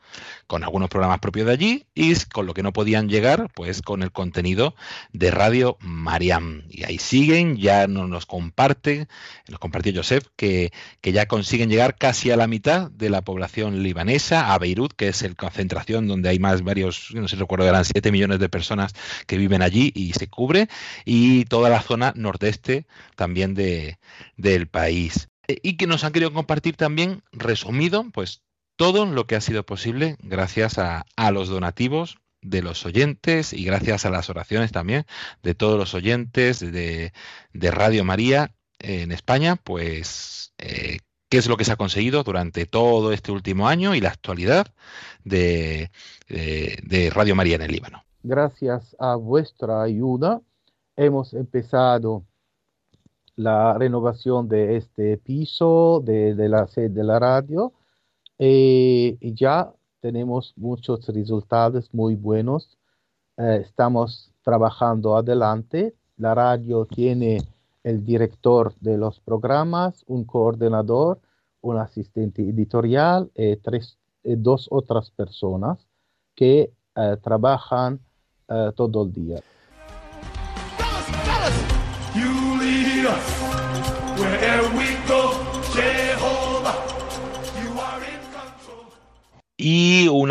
con algunos programas propios de allí y con lo que no podían llegar, pues con el contenido de Radio Mariam. Y ahí siguen, ya nos, nos comparten, nos compartió Joseph, que, que ya consiguen llegar casi a la mitad de la población libanesa, a Beirut, que es el concentración donde hay más varios, no sé si recuerdo, eran 7 millones de personas que viven allí y se cubre y toda la zona nordeste también de, del país. Eh, y que nos han querido compartir también, resumido, pues todo lo que ha sido posible gracias a, a los donativos de los oyentes y gracias a las oraciones también de todos los oyentes de, de Radio María en España, pues eh, qué es lo que se ha conseguido durante todo este último año y la actualidad de, de, de Radio María en el Líbano. Gracias a vuestra ayuda hemos empezado la renovación de este piso, de, la sede de la radio, eh, y ya tenemos muchos resultados muy buenos. Eh, estamos trabajando adelante. La radio tiene el director de los programas, un coordinador, un asistente editorial y tres, y dos otras personas que eh, trabajan todo el día.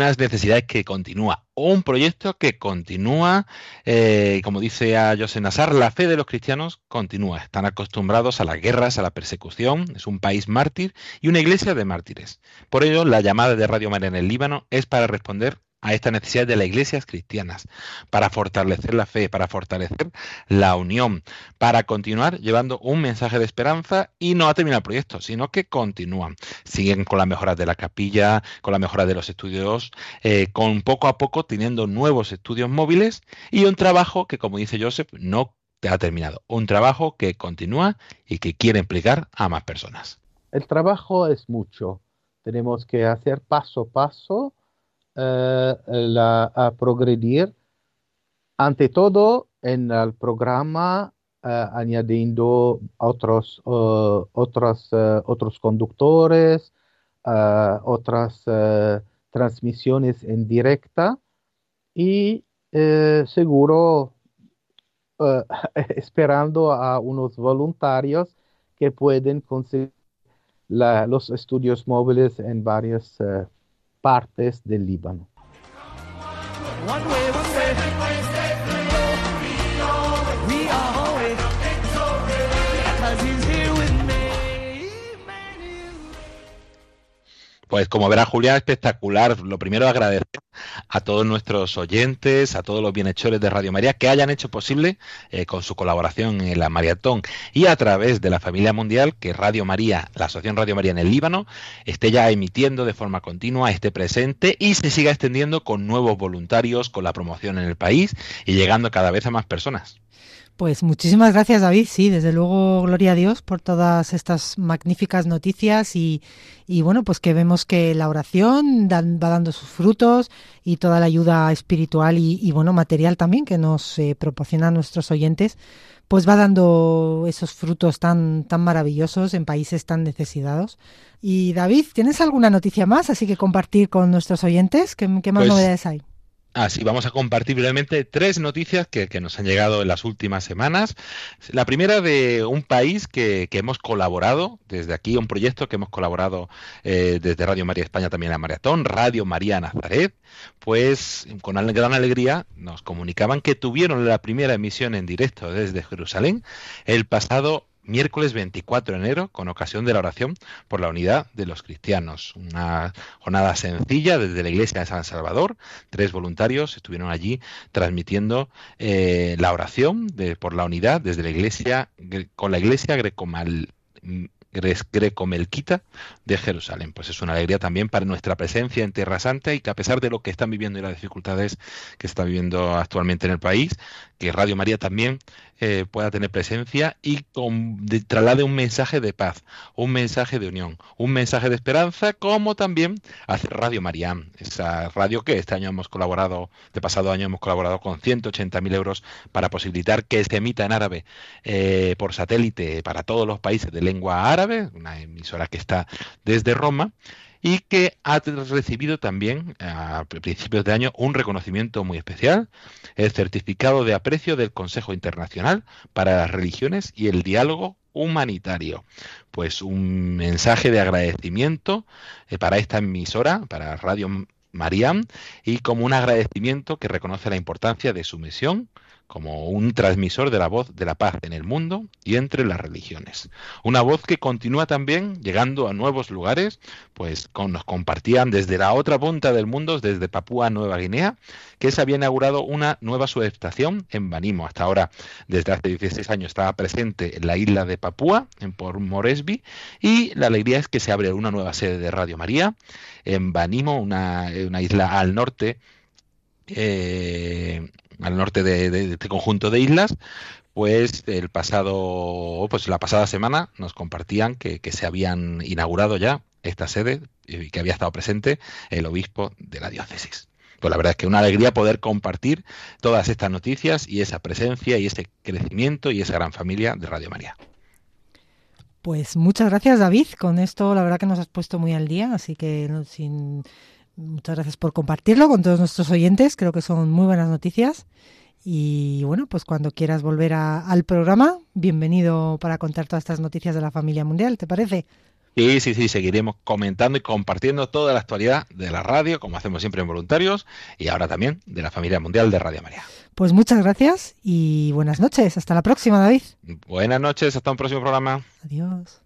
Unas necesidades que continúa. Un proyecto que continúa, eh, como dice a José Nassar, la fe de los cristianos continúa. Están acostumbrados a las guerras, a la persecución. Es un país mártir y una iglesia de mártires. Por ello, la llamada de Radio María en el Líbano es para responder a esta necesidad de las iglesias cristianas, para fortalecer la fe, para fortalecer la unión, para continuar llevando un mensaje de esperanza y no ha terminado el proyecto, sino que continúan. Siguen con las mejoras de la capilla, con la mejora de los estudios, eh, con poco a poco teniendo nuevos estudios móviles y un trabajo que, como dice Joseph, no ha terminado. Un trabajo que continúa y que quiere implicar a más personas. El trabajo es mucho. Tenemos que hacer paso a paso Uh, la, a progredir, ante todo en el programa uh, añadiendo otros, uh, otros, otros conductores, otras transmisiones en directa. Y seguro esperando a unos voluntarios que pueden conseguir los estudios móviles en varias partes del Líbano. Pues como verá Julián, espectacular. Lo primero agradecer a todos nuestros oyentes, a todos los bienhechores de Radio María que hayan hecho posible eh, con su colaboración en la maratón y a través de la familia mundial que Radio María, la Asociación Radio María en el Líbano, esté ya emitiendo de forma continua, esté presente y se siga extendiendo con nuevos voluntarios, con la promoción en el país y llegando cada vez a más personas. Pues muchísimas gracias David, sí, desde luego gloria a Dios por todas estas magníficas noticias y, y bueno, pues que vemos que la oración dan, va dando sus frutos y toda la ayuda espiritual y, y bueno, material también que nos eh, proporcionan nuestros oyentes, pues va dando esos frutos tan, tan maravillosos en países tan necesitados. Y David, ¿tienes alguna noticia más así que compartir con nuestros oyentes? ¿Qué, qué más Pues- novedades hay? Así vamos a compartir brevemente tres noticias que, nos han llegado en las últimas semanas. La primera de un país que, hemos colaborado, desde aquí un proyecto que hemos colaborado eh, desde Radio María España también a Maratón, Radio María Nazaret, pues con gran alegría nos comunicaban que tuvieron la primera emisión en directo desde Jerusalén el pasado miércoles 24 de enero con ocasión de la oración por la unidad de los cristianos. Una jornada sencilla desde la iglesia de San Salvador. Tres voluntarios estuvieron allí transmitiendo eh, la oración de, por la unidad desde la iglesia con la iglesia grecomal greco-melquita de Jerusalén. Pues es una alegría también para nuestra presencia en Tierra Santa y que a pesar de lo que están viviendo y las dificultades que está viviendo actualmente en el país, que Radio María también eh, pueda tener presencia y con, traslade un mensaje de paz, un mensaje de unión, un mensaje de esperanza, como también hace Radio María, esa radio que este año hemos colaborado, de pasado año hemos colaborado con 180.000 euros para posibilitar que se emita en árabe eh, por satélite para todos los países de lengua árabe, una emisora que está desde Roma y que ha recibido también a principios de año un reconocimiento muy especial, el certificado de aprecio del Consejo Internacional para las Religiones y el Diálogo Humanitario. Pues un mensaje de agradecimiento eh, para esta emisora, para Radio Mariam, y como un agradecimiento que reconoce la importancia de su misión como un transmisor de la voz de la paz en el mundo y entre las religiones. Una voz que continúa también llegando a nuevos lugares, pues nos compartían desde la otra punta del mundo, desde Papúa Nueva Guinea, que se había inaugurado una nueva subestación en Banimo. Hasta ahora, desde hace 16 años, estaba presente en la isla de Papúa, en Port Moresby, y la alegría es que se abre una nueva sede de Radio María en Banimo, una, una isla al norte eh, al norte de, este conjunto de islas, pues el pasado, pues la pasada semana nos compartían que, se habían inaugurado ya esta sede y que había estado presente el obispo de la diócesis. Pues la verdad es que una alegría poder compartir todas estas noticias y esa presencia y ese crecimiento y esa gran familia de Radio María. Pues muchas gracias David, con esto la verdad que nos has puesto muy al día, así que sin Muchas gracias por compartirlo con todos nuestros oyentes. Creo que son muy buenas noticias. Y bueno, pues cuando quieras volver al programa, bienvenido para contar todas estas noticias de la familia mundial, ¿te parece? Sí, sí, sí, seguiremos comentando y compartiendo toda la actualidad de la radio, como hacemos siempre en voluntarios, y ahora también de la familia mundial de Radio María. Pues muchas gracias y buenas noches. Hasta la próxima, David. Buenas noches, hasta un próximo programa. Adiós.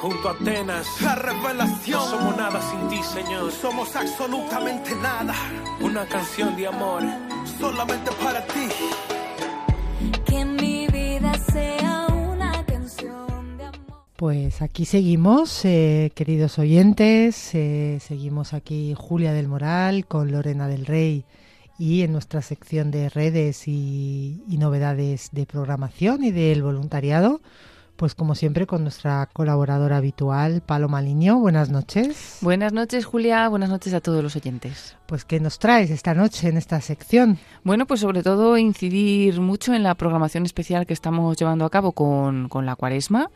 Junto a Atenas. La revelación. No somos nada sin ti, Señor. Somos absolutamente nada. Una canción de amor. Solamente para ti. Que mi vida sea una canción de amor. Pues aquí seguimos, eh, queridos oyentes. Eh, seguimos aquí Julia del Moral con Lorena del Rey y en nuestra sección de redes y, y novedades de programación y del voluntariado pues como siempre con nuestra colaboradora habitual, Paloma Liño. Buenas noches. Buenas noches, Julia. Buenas noches a todos los oyentes. Pues ¿qué nos traes esta noche en esta sección? Bueno, pues sobre todo incidir mucho en la programación especial que estamos llevando a cabo con, con la cuaresma,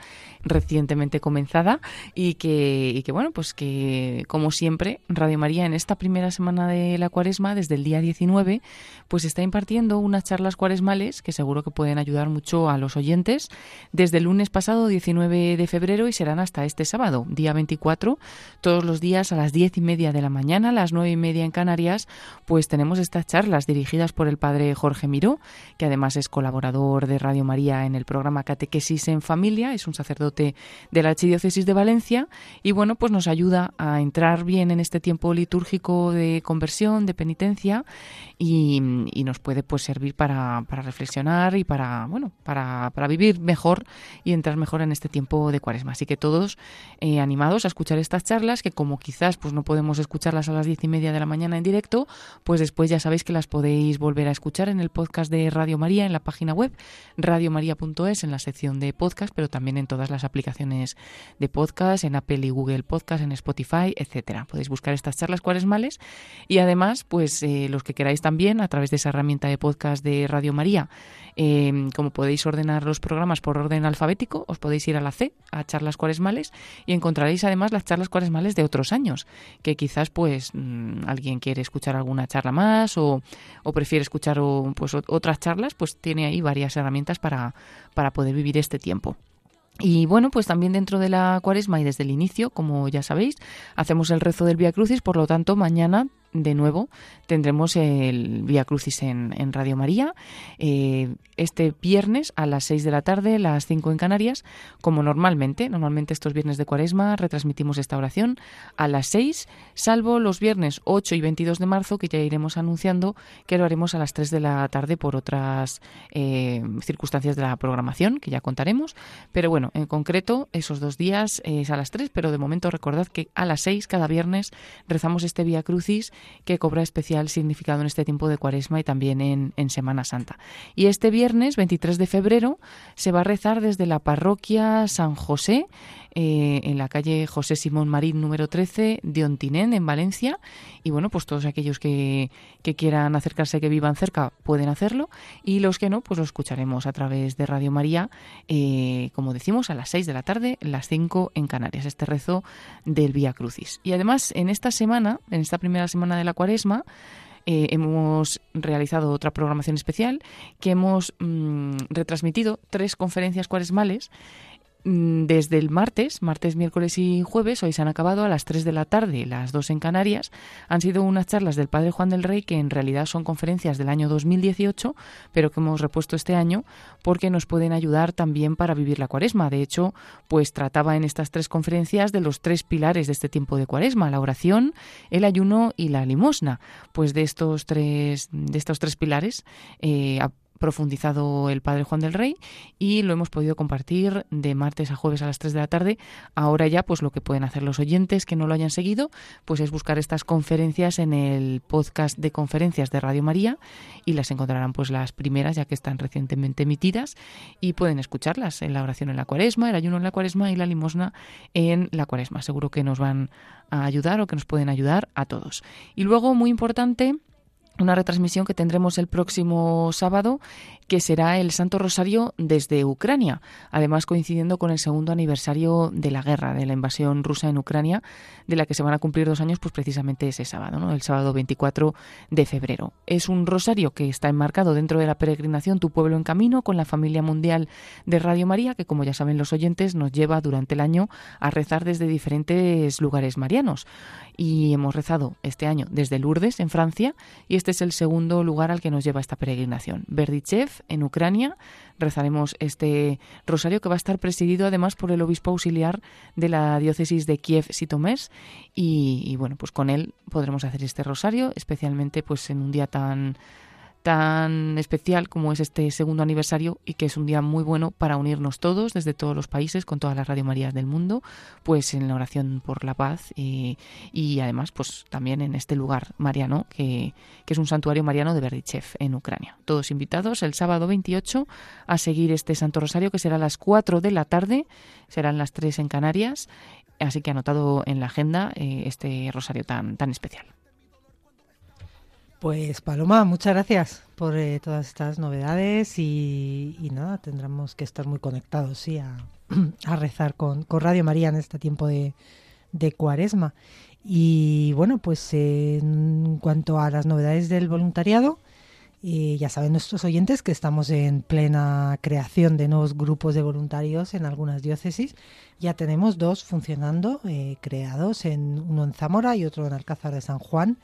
recientemente comenzada, y que, y que, bueno, pues que como siempre, Radio María en esta primera semana de la cuaresma, desde el día 19, pues está impartiendo unas charlas cuaresmales que seguro que pueden ayudar mucho a los oyentes desde el lunes pasado 19 de febrero y serán hasta este sábado, día 24, todos los días a las diez y media de la mañana, a las nueve y media en Canarias, pues tenemos estas charlas dirigidas por el padre Jorge Miró, que además es colaborador de Radio María en el programa Catequesis en Familia, es un sacerdote de la Archidiócesis de Valencia y bueno, pues nos ayuda a entrar bien en este tiempo litúrgico de conversión, de penitencia y, nos puede pues servir para, para reflexionar y para, bueno, para, para vivir mejor y mejor en este tiempo de cuaresma. Así que todos eh, animados a escuchar estas charlas, que como quizás pues no podemos escucharlas a las diez y media de la mañana en directo, pues después ya sabéis que las podéis volver a escuchar en el podcast de Radio María, en la página web radiomaria.es, en la sección de podcast, pero también en todas las aplicaciones de podcast, en Apple y Google Podcast, en Spotify, etcétera. Podéis buscar estas charlas cuaresmales y además, pues eh, los que queráis también, a través de esa herramienta de podcast de Radio María, eh, como podéis ordenar los programas por orden alfabético, os podéis ir a la C, a charlas cuaresmales, y encontraréis además las charlas cuaresmales de otros años, que quizás pues mm, alguien quiere escuchar alguna charla más o, prefiere escuchar pues, otras charlas, pues tiene ahí varias herramientas para, para poder vivir este tiempo. Y bueno, pues también dentro de la cuaresma y desde el inicio, como ya sabéis, hacemos el rezo del Via Crucis, por lo tanto, mañana de nuevo tendremos el Vía Crucis en, en Radio María eh, este viernes a las 6 de la tarde, las 5 en Canarias, como normalmente. Normalmente estos viernes de cuaresma retransmitimos esta oración a las 6, salvo los viernes 8 y 22 de marzo, que ya iremos anunciando que lo haremos a las 3 de la tarde por otras eh, circunstancias de la programación, que ya contaremos. Pero bueno, en concreto, esos dos días es a las 3, pero de momento recordad que a las 6 cada viernes rezamos este Vía Crucis que cobra especial significado en este tiempo de cuaresma y también en, en Semana Santa. Y este viernes 23 de febrero se va a rezar desde la parroquia San José, eh, en la calle José Simón Marín número 13 de Ontinén, en Valencia. Y bueno, pues todos aquellos que, que quieran acercarse, que vivan cerca, pueden hacerlo. Y los que no, pues lo escucharemos a través de Radio María, eh, como decimos, a las 6 de la tarde, las 5 en Canarias, este rezo del Vía Crucis. Y además, en esta semana, en esta primera semana de la cuaresma, eh, hemos realizado otra programación especial que hemos mm, retransmitido tres conferencias cuaresmales desde el martes, martes, miércoles y jueves, hoy se han acabado a las 3 de la tarde, las 2 en Canarias. Han sido unas charlas del Padre Juan del Rey que en realidad son conferencias del año 2018, pero que hemos repuesto este año porque nos pueden ayudar también para vivir la cuaresma. De hecho, pues trataba en estas tres conferencias de los tres pilares de este tiempo de cuaresma, la oración, el ayuno y la limosna. Pues de estos tres, de estos tres pilares, eh, profundizado el padre Juan del Rey y lo hemos podido compartir de martes a jueves a las 3 de la tarde. Ahora ya pues lo que pueden hacer los oyentes que no lo hayan seguido pues es buscar estas conferencias en el podcast de conferencias de Radio María y las encontrarán pues las primeras ya que están recientemente emitidas y pueden escucharlas en la oración en la cuaresma, el ayuno en la cuaresma y la limosna en la cuaresma. Seguro que nos van a ayudar o que nos pueden ayudar a todos. Y luego muy importante una retransmisión que tendremos el próximo sábado, que será el Santo Rosario desde Ucrania, además coincidiendo con el segundo aniversario de la guerra, de la invasión rusa en Ucrania, de la que se van a cumplir dos años, pues precisamente ese sábado, ¿no? el sábado 24 de febrero. Es un rosario que está enmarcado dentro de la peregrinación Tu Pueblo en Camino con la familia mundial de Radio María, que como ya saben los oyentes, nos lleva durante el año a rezar desde diferentes lugares marianos. Y hemos rezado este año desde Lourdes, en Francia, y este es el segundo lugar al que nos lleva esta peregrinación. En Ucrania. Rezaremos este rosario que va a estar presidido además por el obispo auxiliar de la diócesis de Kiev-Sitomers. Y, y bueno, pues con él podremos hacer este rosario, especialmente pues en un día tan tan especial como es este segundo aniversario y que es un día muy bueno para unirnos todos desde todos los países con todas las Radio Marías del mundo, pues en la oración por la paz y, además pues también en este lugar mariano que, que es un santuario mariano de Berdichev en Ucrania. Todos invitados el sábado 28 a seguir este Santo Rosario que será a las 4 de la tarde, serán las 3 en Canarias, así que anotado en la agenda eh, este rosario tan, tan especial. Pues Paloma, muchas gracias por eh, todas estas novedades y, nada, tendremos que estar muy conectados, sí, a, rezar con, Radio María en este tiempo de, de cuaresma. Y bueno, pues eh, en cuanto a las novedades del voluntariado, eh, ya saben nuestros oyentes que estamos en plena creación de nuevos grupos de voluntarios en algunas diócesis. Ya tenemos dos funcionando, eh, creados, en uno en Zamora y otro en Alcázar de San Juan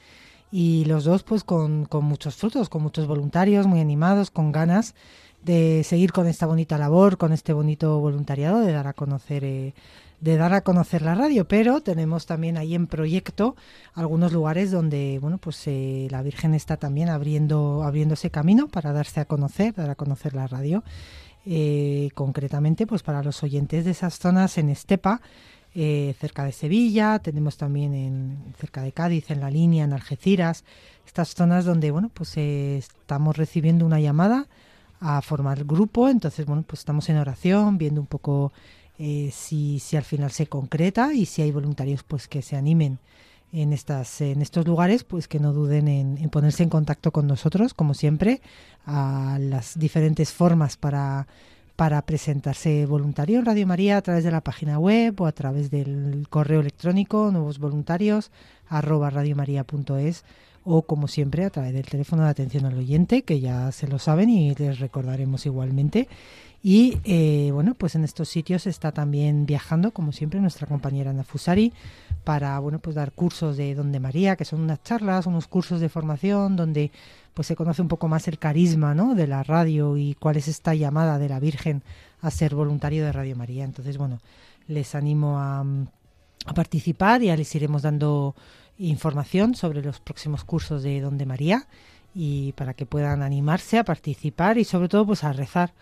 y los dos pues con, con, muchos frutos, con muchos voluntarios muy animados, con ganas de seguir con esta bonita labor, con este bonito voluntariado, de dar a conocer eh, de dar a conocer la radio, pero tenemos también ahí en proyecto algunos lugares donde bueno pues eh, la Virgen está también abriendo abriéndose camino para darse a conocer, dar a conocer la radio, eh, concretamente pues para los oyentes de esas zonas en Estepa eh, cerca de Sevilla, tenemos también en, cerca de Cádiz, en la línea, en Algeciras, estas zonas donde bueno pues eh, estamos recibiendo una llamada a formar grupo, entonces bueno pues estamos en oración, viendo un poco eh, si, si al final se concreta y si hay voluntarios pues que se animen en estas en estos lugares pues que no duden en, en ponerse en contacto con nosotros como siempre a las diferentes formas para para presentarse voluntario en Radio María a través de la página web o a través del correo electrónico nuevos voluntarios arroba radiomaria.es o como siempre a través del teléfono de atención al oyente que ya se lo saben y les recordaremos igualmente Y eh, bueno, pues en estos sitios está también viajando, como siempre, nuestra compañera Ana Fusari, para bueno, pues dar cursos de Donde María, que son unas charlas, unos cursos de formación donde pues se conoce un poco más el carisma ¿no? de la radio y cuál es esta llamada de la Virgen a ser voluntario de Radio María. Entonces, bueno, les animo a, a participar ya les iremos dando información sobre los próximos cursos de Donde María y para que puedan animarse a participar y sobre todo pues a rezar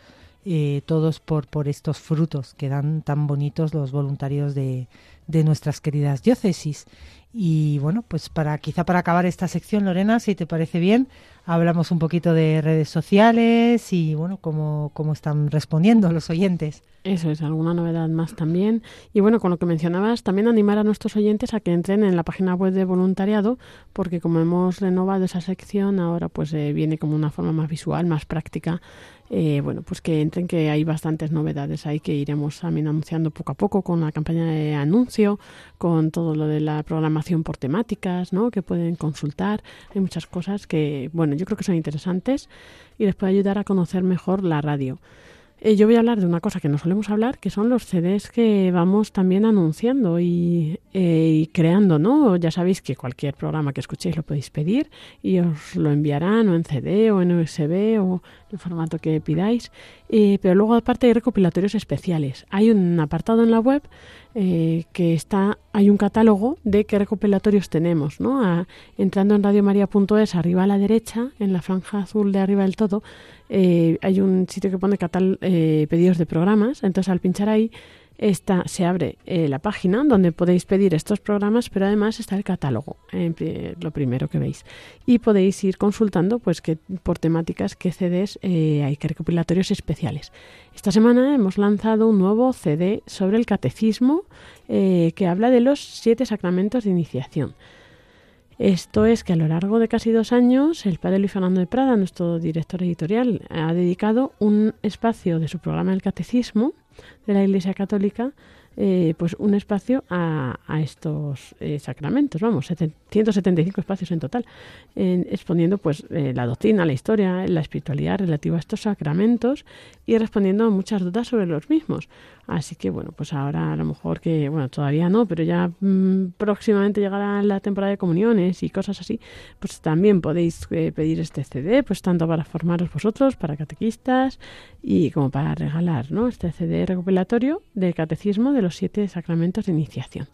eh, todos por, por estos frutos que dan tan bonitos los voluntarios de, de nuestras queridas diócesis. Y bueno, pues para quizá para acabar esta sección, Lorena, si te parece bien, hablamos un poquito de redes sociales y bueno, cómo, cómo están respondiendo los oyentes. Eso es, alguna novedad más también. Y bueno, con lo que mencionabas, también animar a nuestros oyentes a que entren en la página web de voluntariado, porque como hemos renovado esa sección, ahora pues eh, viene como una forma más visual, más práctica eh, bueno, pues que entren que hay bastantes novedades ahí que iremos también anunciando poco a poco con la campaña de anuncio, con todo lo de la programación por temáticas, ¿no? Que pueden consultar. Hay muchas cosas que, bueno, yo creo que son interesantes y les puede ayudar a conocer mejor la radio. Eh, yo voy a hablar de una cosa que no solemos hablar, que son los CDs que vamos también anunciando y, eh, y, creando, ¿no? Ya sabéis que cualquier programa que escuchéis lo podéis pedir y os lo enviarán o en CD o en USB o en el formato que pidáis. Eh, pero luego aparte hay recopilatorios especiales. Hay un apartado en la web eh, que está, hay un catálogo de qué recopilatorios tenemos, ¿no? Entrando en radiomaria.es, arriba a la derecha, en la franja azul de arriba del todo, eh, hay un sitio que pone catal eh, pedidos de programas. Entonces, al pinchar ahí, está, se abre eh, la página donde podéis pedir estos programas, pero además está el catálogo, lo primero que veis. Y podéis ir consultando pues que por temáticas qué CDs eh, hay, que recopilatorios especiales. Esta semana hemos lanzado un nuevo CD sobre el catecismo eh, que habla de los siete sacramentos de iniciación. Esto es que a lo largo de casi dos años el padre Luis Fernando de Prada, nuestro director editorial, ha dedicado un espacio de su programa El Catecismo de la Iglesia Católica, eh, pues un espacio a, a estos eh, sacramentos, vamos, 175 espacios en total, en, exponiendo pues eh, la doctrina, la historia, la espiritualidad relativa a estos sacramentos y respondiendo a muchas dudas sobre los mismos. Así que bueno, pues ahora a lo mejor que, bueno, todavía no, pero ya mmm, próximamente llegará la temporada de comuniones y cosas así, pues también podéis eh, pedir este CD, pues tanto para formaros vosotros, para catequistas y como para regalar, ¿no? Este CD recopilatorio del catecismo de los siete sacramentos de iniciación.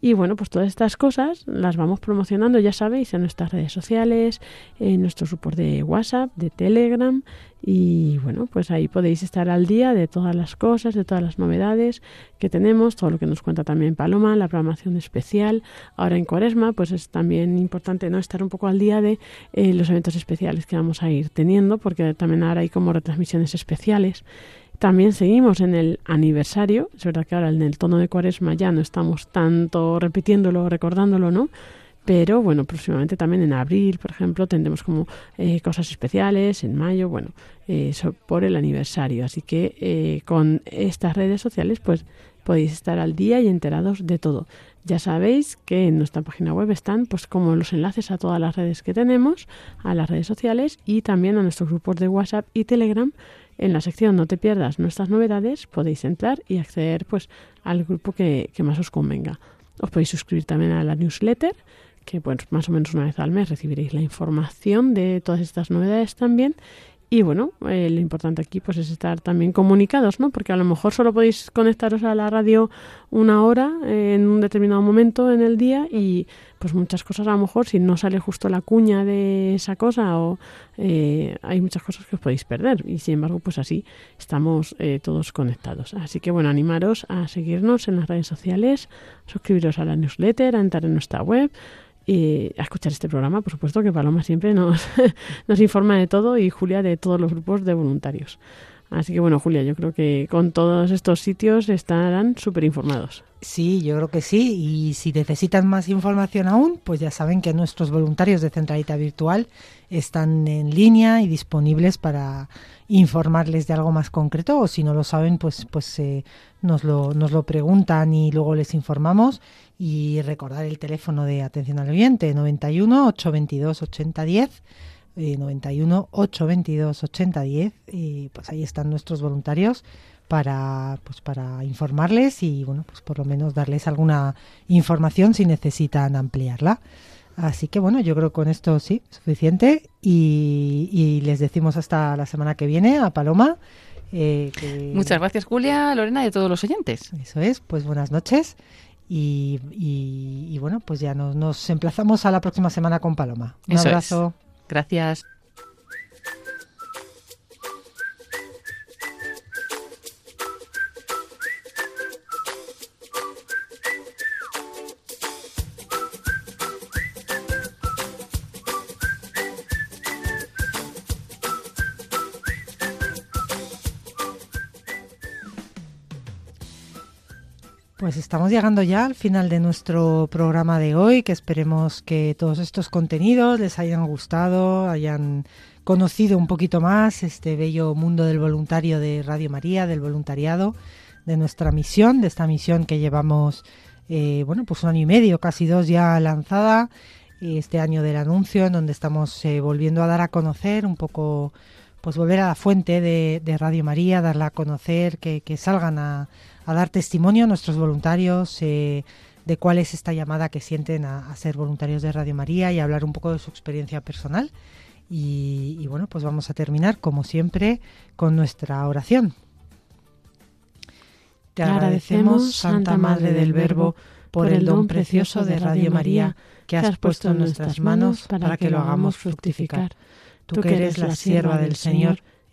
Y bueno, pues todas estas cosas las vamos promocionando, ya sabéis, en nuestras redes sociales, en nuestro support de WhatsApp, de Telegram. Y bueno, pues ahí podéis estar al día de todas las cosas, de todas las novedades que tenemos, todo lo que nos cuenta también Paloma, la programación especial. Ahora en Cuaresma, pues es también importante no estar un poco al día de eh, los eventos especiales que vamos a ir teniendo, porque también ahora hay como retransmisiones especiales. También seguimos en el aniversario, es verdad que ahora en el tono de cuaresma ya no estamos tanto repitiéndolo, recordándolo, ¿no? Pero bueno, próximamente también en abril, por ejemplo, tendremos como eh, cosas especiales, en mayo, bueno, eh, por el aniversario. Así que eh, con estas redes sociales, pues podéis estar al día y enterados de todo. Ya sabéis que en nuestra página web están pues como los enlaces a todas las redes que tenemos, a las redes sociales y también a nuestros grupos de WhatsApp y Telegram en la sección No te pierdas nuestras novedades podéis entrar y acceder pues al grupo que, más os convenga. Os podéis suscribir también a la newsletter, que pues más o menos una vez al mes recibiréis la información de todas estas novedades también. Y bueno, eh, lo importante aquí pues es estar también comunicados, ¿no? Porque a lo mejor solo podéis conectaros a la radio una hora eh, en un determinado momento en el día y pues muchas cosas a lo mejor si no sale justo la cuña de esa cosa o eh, hay muchas cosas que os podéis perder y sin embargo pues así estamos eh, todos conectados. Así que bueno, animaros a seguirnos en las redes sociales, suscribiros a la newsletter, a entrar en nuestra web y a escuchar este programa, por supuesto que Paloma siempre nos, nos informa de todo y Julia de todos los grupos de voluntarios. Así que bueno, Julia, yo creo que con todos estos sitios estarán súper informados. Sí, yo creo que sí. Y si necesitan más información aún, pues ya saben que nuestros voluntarios de Centralita Virtual están en línea y disponibles para informarles de algo más concreto. O si no lo saben, pues, pues eh, nos, lo, nos lo preguntan y luego les informamos. Y recordar el teléfono de atención al oyente, 91 822 8010 eh, 91 822 8010 y pues ahí están nuestros voluntarios para pues para informarles y bueno pues por lo menos darles alguna información si necesitan ampliarla así que bueno yo creo que con esto sí suficiente y, y les decimos hasta la semana que viene a Paloma eh, que- Muchas gracias, Julia, Lorena y a todos los oyentes. eso es pues buenas noches y, y- y bueno pues ya nos, nos emplazamos a la próxima semana con Paloma un Eso es. abrazo Gracias. Estamos llegando ya al final de nuestro programa de hoy, que esperemos que todos estos contenidos les hayan gustado, hayan conocido un poquito más este bello mundo del voluntario de Radio María, del voluntariado, de nuestra misión, de esta misión que llevamos, eh, bueno, pues un año y medio, casi dos ya lanzada, este año del anuncio, en donde estamos eh, volviendo a dar a conocer un poco pues volver a la fuente de, Radio María, darla a conocer, que salgan a, a dar testimonio a nuestros voluntarios eh, de cuál es esta llamada que sienten a, a ser voluntarios de Radio María y hablar un poco de su experiencia personal. Y, y bueno, pues vamos a terminar, como siempre, con nuestra oración. Te agradecemos, Santa Madre del Verbo, por el don precioso de Radio María que has puesto en nuestras manos para que lo hagamos fructificar. Tú que eres la sierva del Señor,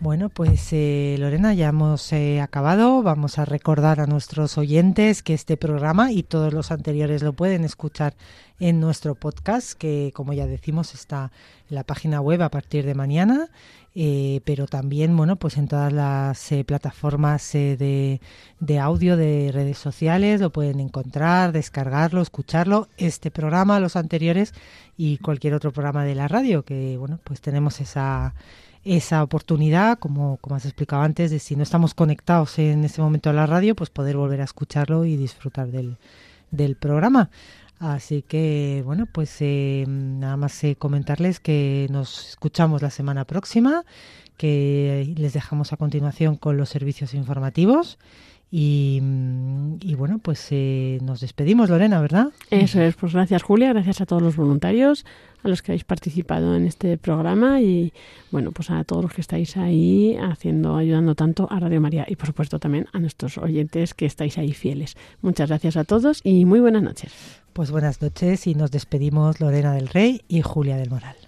Bueno, pues eh, Lorena, ya hemos eh, acabado. Vamos a recordar a nuestros oyentes que este programa y todos los anteriores lo pueden escuchar en nuestro podcast, que como ya decimos está en la página web a partir de mañana, eh, pero también, bueno, pues en todas las eh, plataformas eh, de, de audio de redes sociales lo pueden encontrar, descargarlo, escucharlo. Este programa, los anteriores y cualquier otro programa de la radio, que bueno, pues tenemos esa esa oportunidad, como, como has explicado antes, de si no estamos conectados en ese momento a la radio, pues poder volver a escucharlo y disfrutar del, del programa. Así que, bueno, pues eh, nada más eh, comentarles que nos escuchamos la semana próxima, que les dejamos a continuación con los servicios informativos. Y, y bueno, pues eh, nos despedimos, Lorena, ¿verdad? Eso es, pues gracias Julia, gracias a todos los voluntarios, a los que habéis participado en este programa y bueno, pues a todos los que estáis ahí haciendo, ayudando tanto a Radio María y por supuesto también a nuestros oyentes que estáis ahí fieles. Muchas gracias a todos y muy buenas noches. Pues buenas noches y nos despedimos Lorena del Rey y Julia del Moral.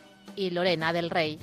y Lorena del Rey.